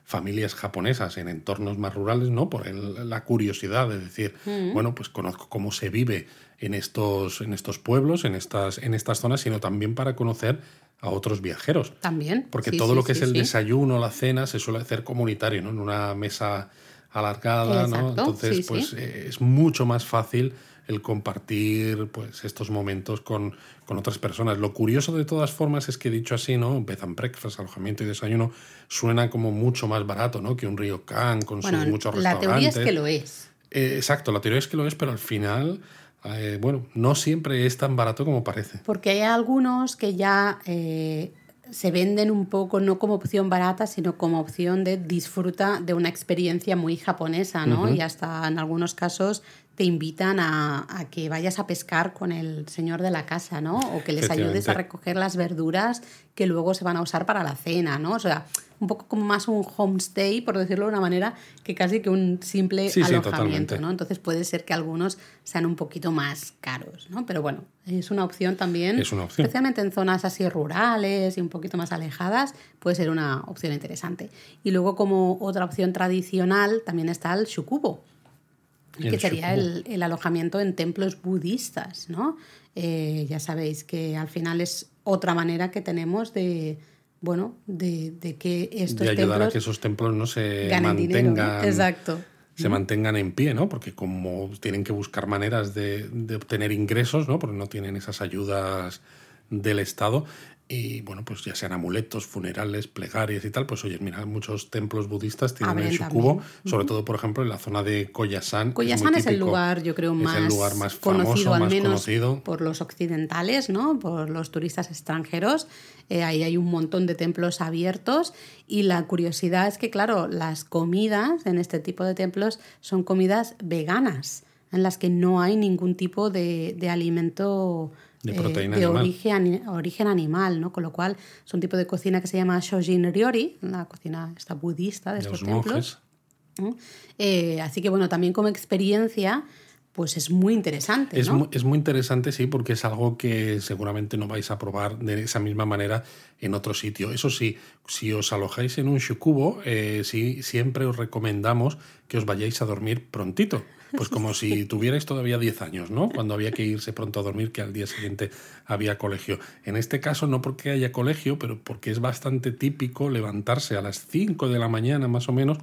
familias japonesas en entornos más rurales, ¿no? Por el- la curiosidad de decir, Mm. bueno, pues conozco cómo se vive en estos, en estos pueblos, en estas, en estas zonas, sino también para conocer a otros viajeros. También. Porque sí, todo sí, lo que sí, es el desayuno, la cena, se suele hacer comunitario, ¿no? En una mesa alargada, ¿no? Entonces, pues eh, es mucho más fácil el compartir pues estos momentos con, con otras personas. Lo curioso de todas formas es que dicho así, ¿no? Bed and breakfast, alojamiento y desayuno, suena como mucho más barato, ¿no? Que un ryokan con Bueno, sus muchos la teoría restaurantes. es que lo es. Eh, exacto, la teoría es que lo es, pero al final, eh, bueno, no siempre es tan barato como parece. Porque hay algunos que ya eh, se venden un poco no como opción barata, sino como opción de disfruta de una experiencia muy japonesa, ¿no? Y hasta en algunos casos te invitan a, a que vayas a pescar con el señor de la casa, ¿no? O que les ayudes a recoger las verduras que luego se van a usar para la cena, ¿no? O sea, un poco como más un homestay, por decirlo de una manera, que casi que un simple Sí, alojamiento. ¿no? Entonces puede ser que algunos sean un poquito más caros, ¿no? Pero bueno, es una opción también. Es una opción. Especialmente en zonas así rurales y un poquito más alejadas, puede ser una opción interesante. Y luego como otra opción tradicional también está el shukubo, El que sería el, el alojamiento en templos budistas, ¿no? Eh, ya sabéis que al final es otra manera que tenemos de, bueno, de, de que estos de ayudar a templos que esos templos no se ganen dinero. ¿no? mantengan Exacto. se mantengan en pie, ¿no? Porque como tienen que buscar maneras de, de obtener ingresos, ¿no? Porque no tienen esas ayudas del Estado. Y bueno, pues ya sean amuletos, funerales, plegarias y tal, pues oye, mira, muchos templos budistas tienen Abren el sobre todo, por ejemplo, en la zona de Koyasan. Koyasan muy es el lugar, yo creo, Es más, el lugar más conocido, famoso, al más menos conocido. por los occidentales, ¿no? Por los turistas extranjeros. Eh, ahí hay un montón de templos abiertos y la curiosidad es que, claro, las comidas en este tipo de templos son comidas veganas, en las que no hay ningún tipo de, de alimento De eh, proteína de animal. origen, origen animal, ¿no? Con lo cual es un tipo de cocina que se llama Shojin Ryori, la cocina esta budista de, de estos los templos. monjes. Eh, así que bueno, también como experiencia, pues es muy interesante. Es, ¿no? mu- es muy interesante, sí, porque es algo que seguramente no vais a probar de esa misma manera en otro sitio. Eso sí, si os alojáis en un shukubo, eh, sí, siempre os recomendamos que os vayáis a dormir prontito. Pues como si tuvierais todavía 10 años, ¿no? Cuando había que irse pronto a dormir, que al día siguiente había colegio. En este caso, no porque haya colegio, pero porque es bastante típico levantarse a las 5 de la mañana, más o menos,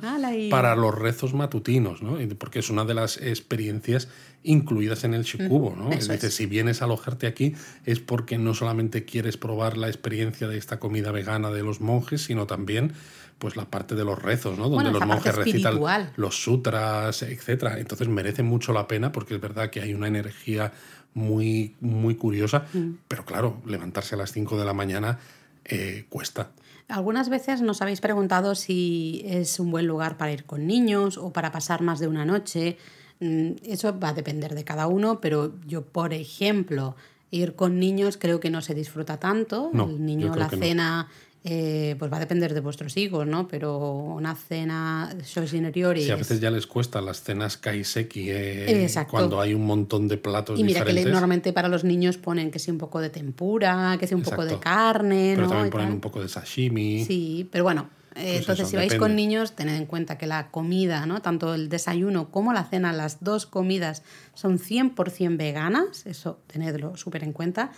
para los rezos matutinos, ¿no? Porque es una de las experiencias incluidas en el Shikubo, ¿no? eso Es decir, es. si vienes a alojarte aquí es porque no solamente quieres probar la experiencia de esta comida vegana de los monjes, sino también pues la parte de los rezos, ¿no? Donde Bueno, los monjes recitan los sutras, etcétera. Entonces merece mucho la pena porque es verdad que hay una energía muy, muy curiosa, Mm. pero claro, levantarse a las 5 de la mañana eh, cuesta. Algunas veces nos habéis preguntado si es un buen lugar para ir con niños o para pasar más de una noche. Mm, Eso va a depender de cada uno, pero yo, por ejemplo, ir con niños creo que no se disfruta tanto. No, El niño, la no. Eh, pues va a depender de vuestros hijos, ¿no? Pero una cena shows interiores... Sí, a veces ya les cuesta las cenas kaiseki eh, Exacto. cuando hay un montón de platos Y mira diferentes. que normalmente para los niños ponen que sea un poco de tempura, que sea un poco de Exacto. carne, Pero ¿no? también Y ponen tal. un poco de sashimi. Sí, pero bueno, eh, Pues entonces eso, si vais depende. con niños, tened en cuenta que la comida, ¿no? Tanto el desayuno como la cena, las dos comidas son 100% veganas, eso tenedlo súper en cuenta.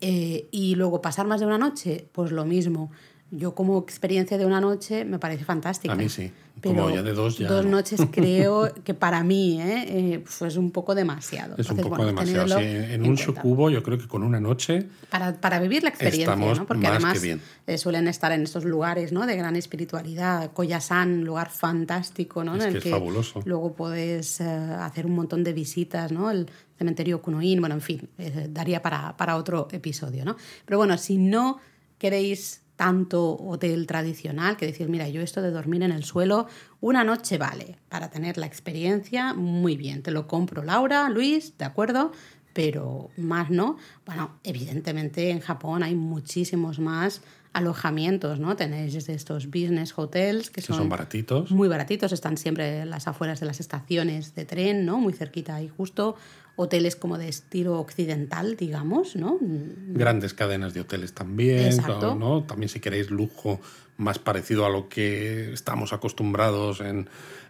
Eh, y luego pasar más de una noche, pues lo mismo. Yo como experiencia de una noche me parece fantástica. A mí sí. Pero Como ya de dos ya Dos no. noches creo *laughs* que para mí ¿eh? Eh, pues es un poco demasiado. Es un poco bueno, demasiado. sí. En un sucubo yo creo que con una noche Para, para vivir la experiencia, Estamos ¿no? Porque más además que bien. eh, suelen estar en estos lugares, ¿no? De gran espiritualidad. Koyasan, lugar fantástico, ¿no? Es en que el es fabuloso. luego puedes eh, hacer un montón de visitas, ¿no? El cementerio Kunoin, bueno, en fin, daría para, para otro episodio, ¿no? Pero bueno, si no queréis tanto hotel tradicional, que decir, mira, yo esto de dormir en el suelo, una noche vale para tener la experiencia, muy bien, te lo compro, Laura, Luis, de acuerdo, pero más no. Bueno, evidentemente en Japón hay muchísimos más alojamientos, ¿no? Tenéis desde estos business hotels que que son, son baratitos. muy baratitos, están siempre en las afueras de las estaciones de tren, ¿no? Muy cerquita y justo. Hoteles como de estilo occidental, digamos, ¿no? Grandes cadenas de hoteles también. Exacto. ¿no? También si queréis lujo más parecido a lo que estamos acostumbrados en,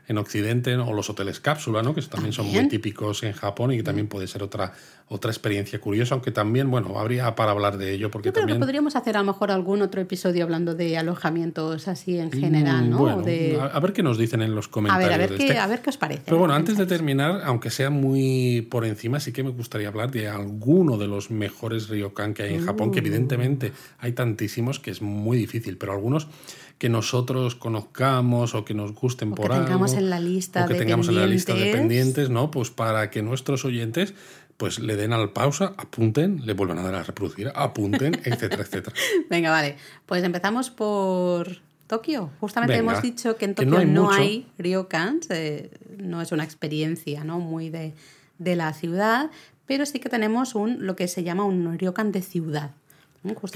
en Occidente, ¿no? o los hoteles cápsula, ¿no? que también, son muy típicos en Japón y que también puede ser otra, otra experiencia curiosa, aunque también, bueno, habría para hablar de ello, porque Yo creo también... que podríamos hacer a lo mejor algún otro episodio hablando de alojamientos así en general, Mm, ¿no? Bueno, de... a, a ver qué nos dicen en los A comentarios. ver, a ver, de qué, este. a ver qué os parece. Pero bueno, ¿Qué antes de terminar, aunque sea muy por encima, sí que me gustaría hablar de alguno de los mejores ryokan que hay en Japón, Uh. que evidentemente hay tantísimos que es muy difícil, pero algunos que nosotros conozcamos o que nos gusten O que por algo. tengamos en la lista o que de tengamos en la lista de pendientes. ¿no? Pues para que nuestros oyentes pues le den al pausa, apunten, le vuelvan a dar a reproducir, apunten, *laughs* etcétera, etcétera. Venga, vale. Pues empezamos por Tokio. Justamente Venga, hemos dicho que en que Tokio no hay no hay ryokans, eh, no es una experiencia ¿no? muy de, de la ciudad, pero sí que tenemos un, lo que se llama un ryokan de ciudad.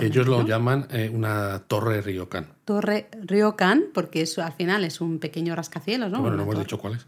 Ellos lo ¿no? llaman eh, una torre ryokan. Torre Ryokan, porque eso al final es un pequeño rascacielos, ¿no? bueno, no hemos torre. dicho cuál es.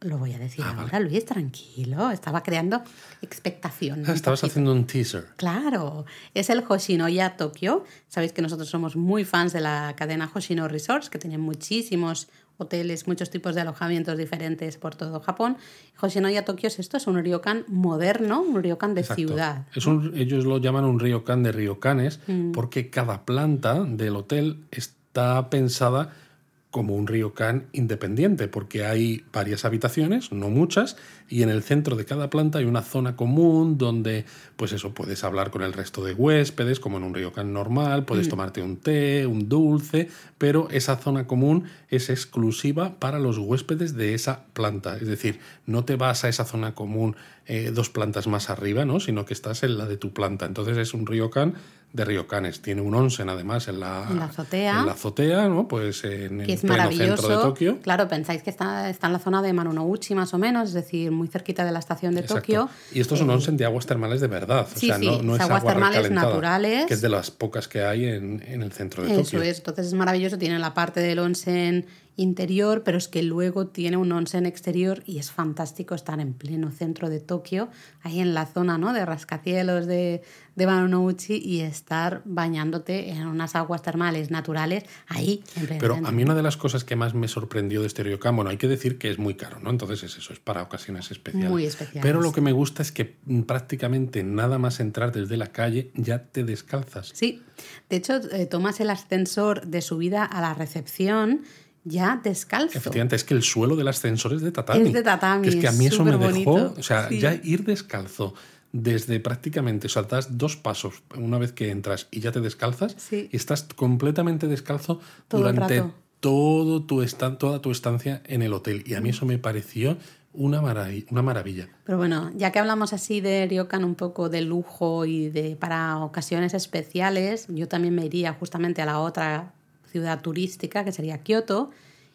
Lo voy a decir Ah, ahora, Luis, tranquilo. Estaba creando expectación. Ah, *laughs* estabas poquito. haciendo un teaser. Claro, es el Hoshinoya Tokyo. Sabéis que nosotros somos muy fans de la cadena Hoshino Resorts, que tiene muchísimos hoteles, muchos tipos de alojamientos diferentes por todo Japón. Hoshinoya Tokyo es esto, es un ryokan moderno, un ryokan de Exacto. ciudad. Es un, ellos lo llaman un ryokan de ryokanes Mm. porque cada planta del hotel está pensada como un ryokan independiente, porque hay varias habitaciones, no muchas, y en el centro de cada planta hay una zona común donde, pues eso, puedes hablar con el resto de huéspedes, como en un ryokan normal, puedes Mm. tomarte un té, un dulce, pero esa zona común es exclusiva para los huéspedes de esa planta. Es decir, no te vas a esa zona común eh, dos plantas más arriba, ¿no? sino que estás en la de tu planta. Entonces es un ryokan de ryokanes. Tiene un onsen además en la, En la azotea. en la azotea, ¿no? Pues en que el es maravilloso. centro de Tokio. Claro, pensáis que está, está en la zona de Marunouchi más o menos, es decir, muy cerquita de la estación de Exacto. Tokio. Y estos son onsen de aguas termales de verdad. O sí, sea, sí, no, no es es aguas agua termales naturales. Que es de las pocas que hay en, en el centro de Eso Tokio. es, entonces es maravilloso, tiene la parte del onsen interior, pero es que luego tiene un onsen exterior y es fantástico estar en pleno centro de Tokio, ahí en la zona ¿no? de rascacielos de, de Marunouchi y estar bañándote en unas aguas termales naturales ahí en Pero a mí una de las cosas que más me sorprendió de este ryokan, bueno, hay que decir que es muy caro, ¿no? Entonces es eso, es para ocasiones especiales. Muy especiales. Pero lo que me gusta es que prácticamente nada más entrar desde la calle ya te descalzas. Sí, de hecho eh, tomas el ascensor de subida a la recepción ya descalzo. Efectivamente, es que el suelo del ascensor es de tatami. Es de tatami, Que es que a mí eso me dejó, o sea, Sí. ya ir descalzo desde prácticamente, o sea, das dos pasos una vez que entras y ya te descalzas Sí. y estás completamente descalzo Todo durante todo tu toda tu estancia en el hotel. Y a mí eso me pareció una, una maravilla. Pero bueno, ya que hablamos así de ryokan un poco de lujo y de para ocasiones especiales, yo también me iría justamente a la otra ciudad turística que sería Kioto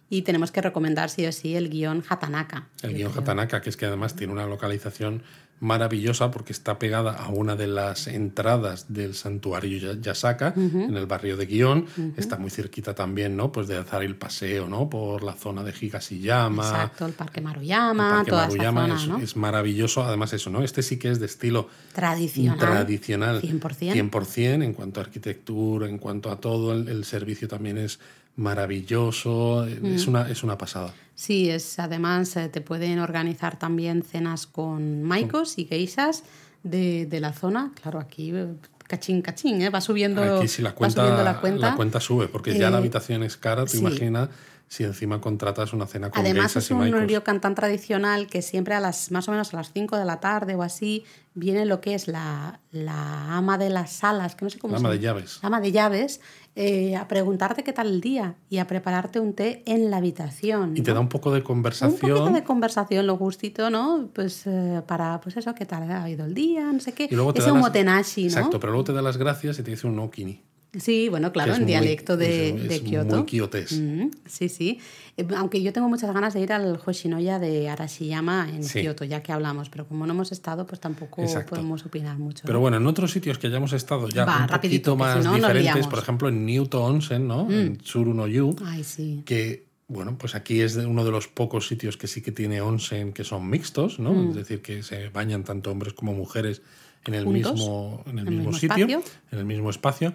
Y tenemos que recomendar sí o sí el guion Hatanaka. El guion Hatanaka, que es que además tiene una localización maravillosa porque está pegada a una de las entradas del santuario Yasaka, en el barrio de Guión. Está muy cerquita también, ¿no? Pues de hacer el paseo, ¿no? Por la zona de Higashiyama. Exacto, el Parque Maruyama, el toda Maruyama esa zona, es, es, maravilloso. Además eso, ¿no? Este sí que es de estilo tradicional. Tradicional. 100%. 100% en cuanto a arquitectura, en cuanto a todo. El, el servicio también es maravilloso, es, una, es una pasada. Sí, es además eh, te pueden organizar también cenas con maicos y geisas de, de, la zona. Claro, aquí eh, cachín, cachín, ¿eh? va subiendo, aquí si la cuenta, la cuenta. La cuenta sube, porque ya la habitación es cara, te imaginas si encima contratas una cena con Además es un ryokan tan tradicional que siempre a las más o menos a las 5 de la tarde o así viene lo que es la, la ama de las salas, que no sé cómo la se ama de llaves. La ama de llaves, eh, a preguntarte qué tal el día y a prepararte un té en la habitación. Y te da un poco de conversación. Un poquito de conversación, lo gustito, ¿no? Pues eh, para, pues eso, qué tal ha ido el día, no sé qué. Y luego te Ese da las- omotenashi, ¿no? Exacto, pero luego te da las gracias y te dice un okini. Sí, bueno, claro, en dialecto de, es- de es Kioto. muy kiotés. Mm, sí, sí. Eh, Aunque yo tengo muchas ganas de ir al Hoshinoya de Arashiyama en Sí. Kioto, ya que hablamos, pero como no hemos estado, pues tampoco Exacto. podemos opinar mucho. Pero ¿no? bueno, en otros sitios que hayamos estado ya Va, un rapidito, poquito que si más no, diferentes. Mm. por ejemplo en Newton Onsen, ¿no? En Tsuru no Yu, Ay, sí. que bueno, pues aquí es uno de los pocos sitios que sí que tiene onsen que son mixtos, ¿no? Mm. Es decir, que se bañan tanto hombres como mujeres en el Juntos, mismo en el en mismo mismo sitio, en el mismo espacio.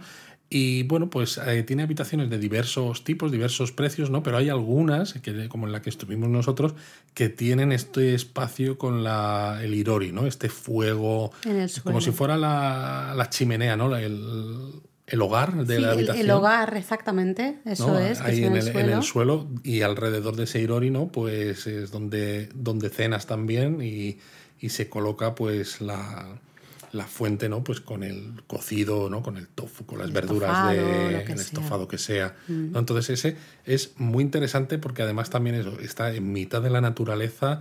Y bueno, pues eh, tiene habitaciones de diversos tipos, diversos precios, ¿no? Pero hay algunas, que, como en la que estuvimos nosotros, que tienen este espacio con la, el irori, ¿no? Este fuego, como si fuera la, la chimenea, ¿no? El, el hogar de Sí, la habitación. el hogar, exactamente, eso ¿no? es, Ahí en, el, el, suelo. en el suelo y alrededor de ese irori, ¿no? Pues es donde, donde cenas también y, y se coloca pues la, la fuente, ¿no? Pues con el cocido, ¿no? Con el tofu, con las El verduras estofado, de el sea. Estofado que sea. ¿no? Entonces ese es muy interesante porque además también eso, está en mitad de la naturaleza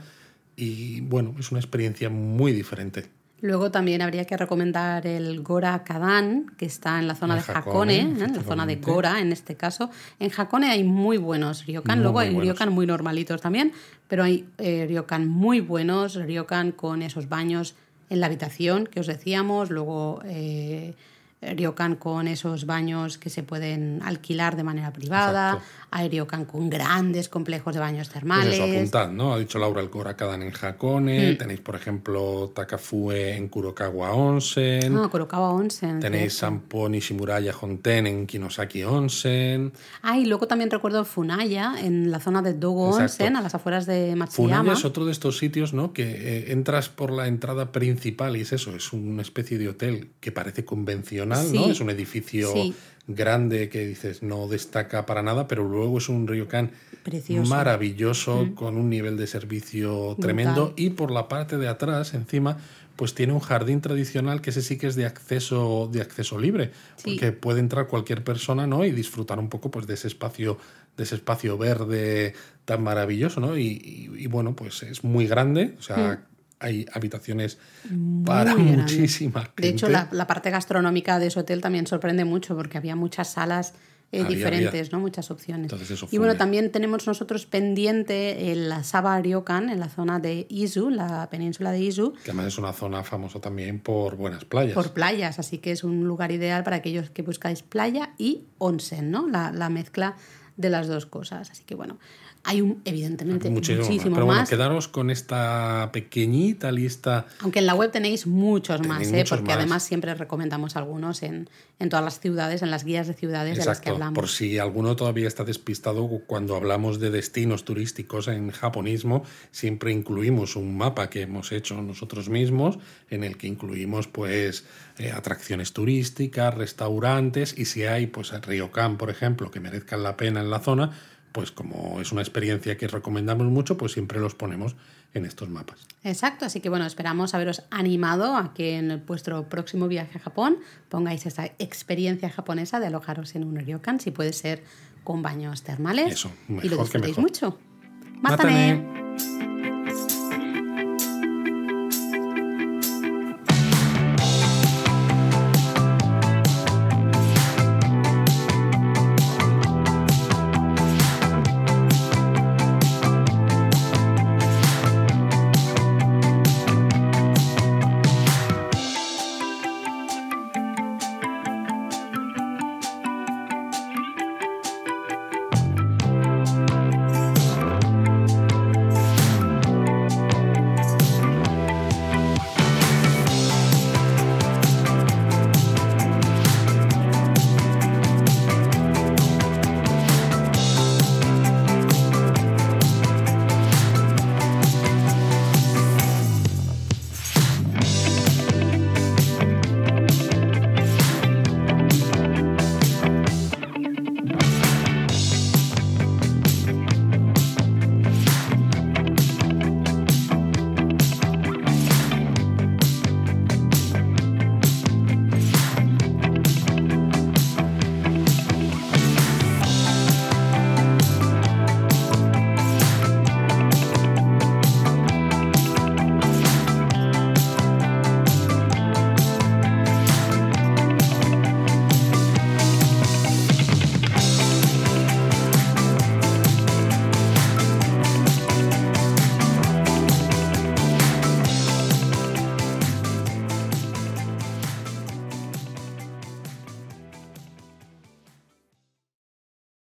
y bueno, es una experiencia muy diferente. Luego también habría que recomendar el Gora Kadan, que está en la zona En de Hakone, Hakone, ¿eh? en la zona de. Gora en este caso. En Hakone hay muy buenos ryokan, Muy, luego muy hay buenos. ryokan muy normalitos también, pero hay eh, ryokan muy buenos, ryokan con esos baños en la habitación que os decíamos, luego eh, ryokan con esos baños que se pueden alquilar de manera privada, Exacto. hay ryokan con grandes complejos de baños Pues termales. eso, apuntad, ¿no? Ha dicho Laura el Gorakadan en Hakone, Mm. tenéis, por ejemplo, Takafue en Kurokawa Onsen, Ah, Kurokawa Onsen. tenéis cierto. Sampo Nishimuraya Honten en Kinosaki Onsen, Ah, y luego también recuerdo Funaya, en la zona de Dogo Exacto. Onsen, a las afueras de Matsuyama. Funaya es otro de estos sitios, ¿no? Que eh, entras por la entrada principal y es eso, es una especie de hotel que parece convencional, Es un edificio Sí. grande que dices no destaca para nada, pero luego es un ryokan Precioso. maravilloso con un nivel de servicio tremendo y por la parte de atrás, encima, pues tiene un jardín tradicional que ese sí que es de acceso de acceso libre, Sí. porque puede entrar cualquier persona, ¿no? Y disfrutar un poco pues de ese espacio de ese espacio verde tan maravilloso, ¿no? Y, y- y, bueno, pues es muy grande, o sea, hay habitaciones para grande. muchísima gente. De hecho, la, la parte gastronómica de ese hotel también sorprende mucho porque había muchas salas eh, Había, diferentes, ¿no? Muchas opciones. Entonces eso y bueno, también tenemos nosotros pendiente el Saba Ryokan en la zona de Izu, la península de Izu, que además es una zona famosa también por buenas playas. por playas, así que es un lugar ideal para aquellos que buscáis playa y onsen, ¿no? La, la mezcla de las dos cosas. Así que bueno, hay un, evidentemente Muchísimo, más. Pero bueno, más. quedaros con esta pequeñita lista Aunque en la web tenéis muchos más, ¿eh? muchos porque más. además siempre recomendamos algunos en, en todas las ciudades, en las guías de ciudades de las que hablamos. por si alguno todavía está despistado, cuando hablamos de destinos turísticos en japonismo, siempre incluimos un mapa que hemos hecho nosotros mismos, en el que incluimos pues eh, atracciones turísticas, restaurantes, y si hay pues el ryokan, por ejemplo, que merezcan la pena en la zona, pues como es una experiencia que recomendamos mucho, pues siempre los ponemos en estos mapas. Exacto, así que bueno, esperamos haberos animado a que en vuestro próximo viaje a Japón pongáis esa experiencia japonesa de alojaros en un ryokan, si puede ser con baños termales. Eso, y lo mejor que disfrutéis mejor. mucho. ¡Mátane! ¡Mátane!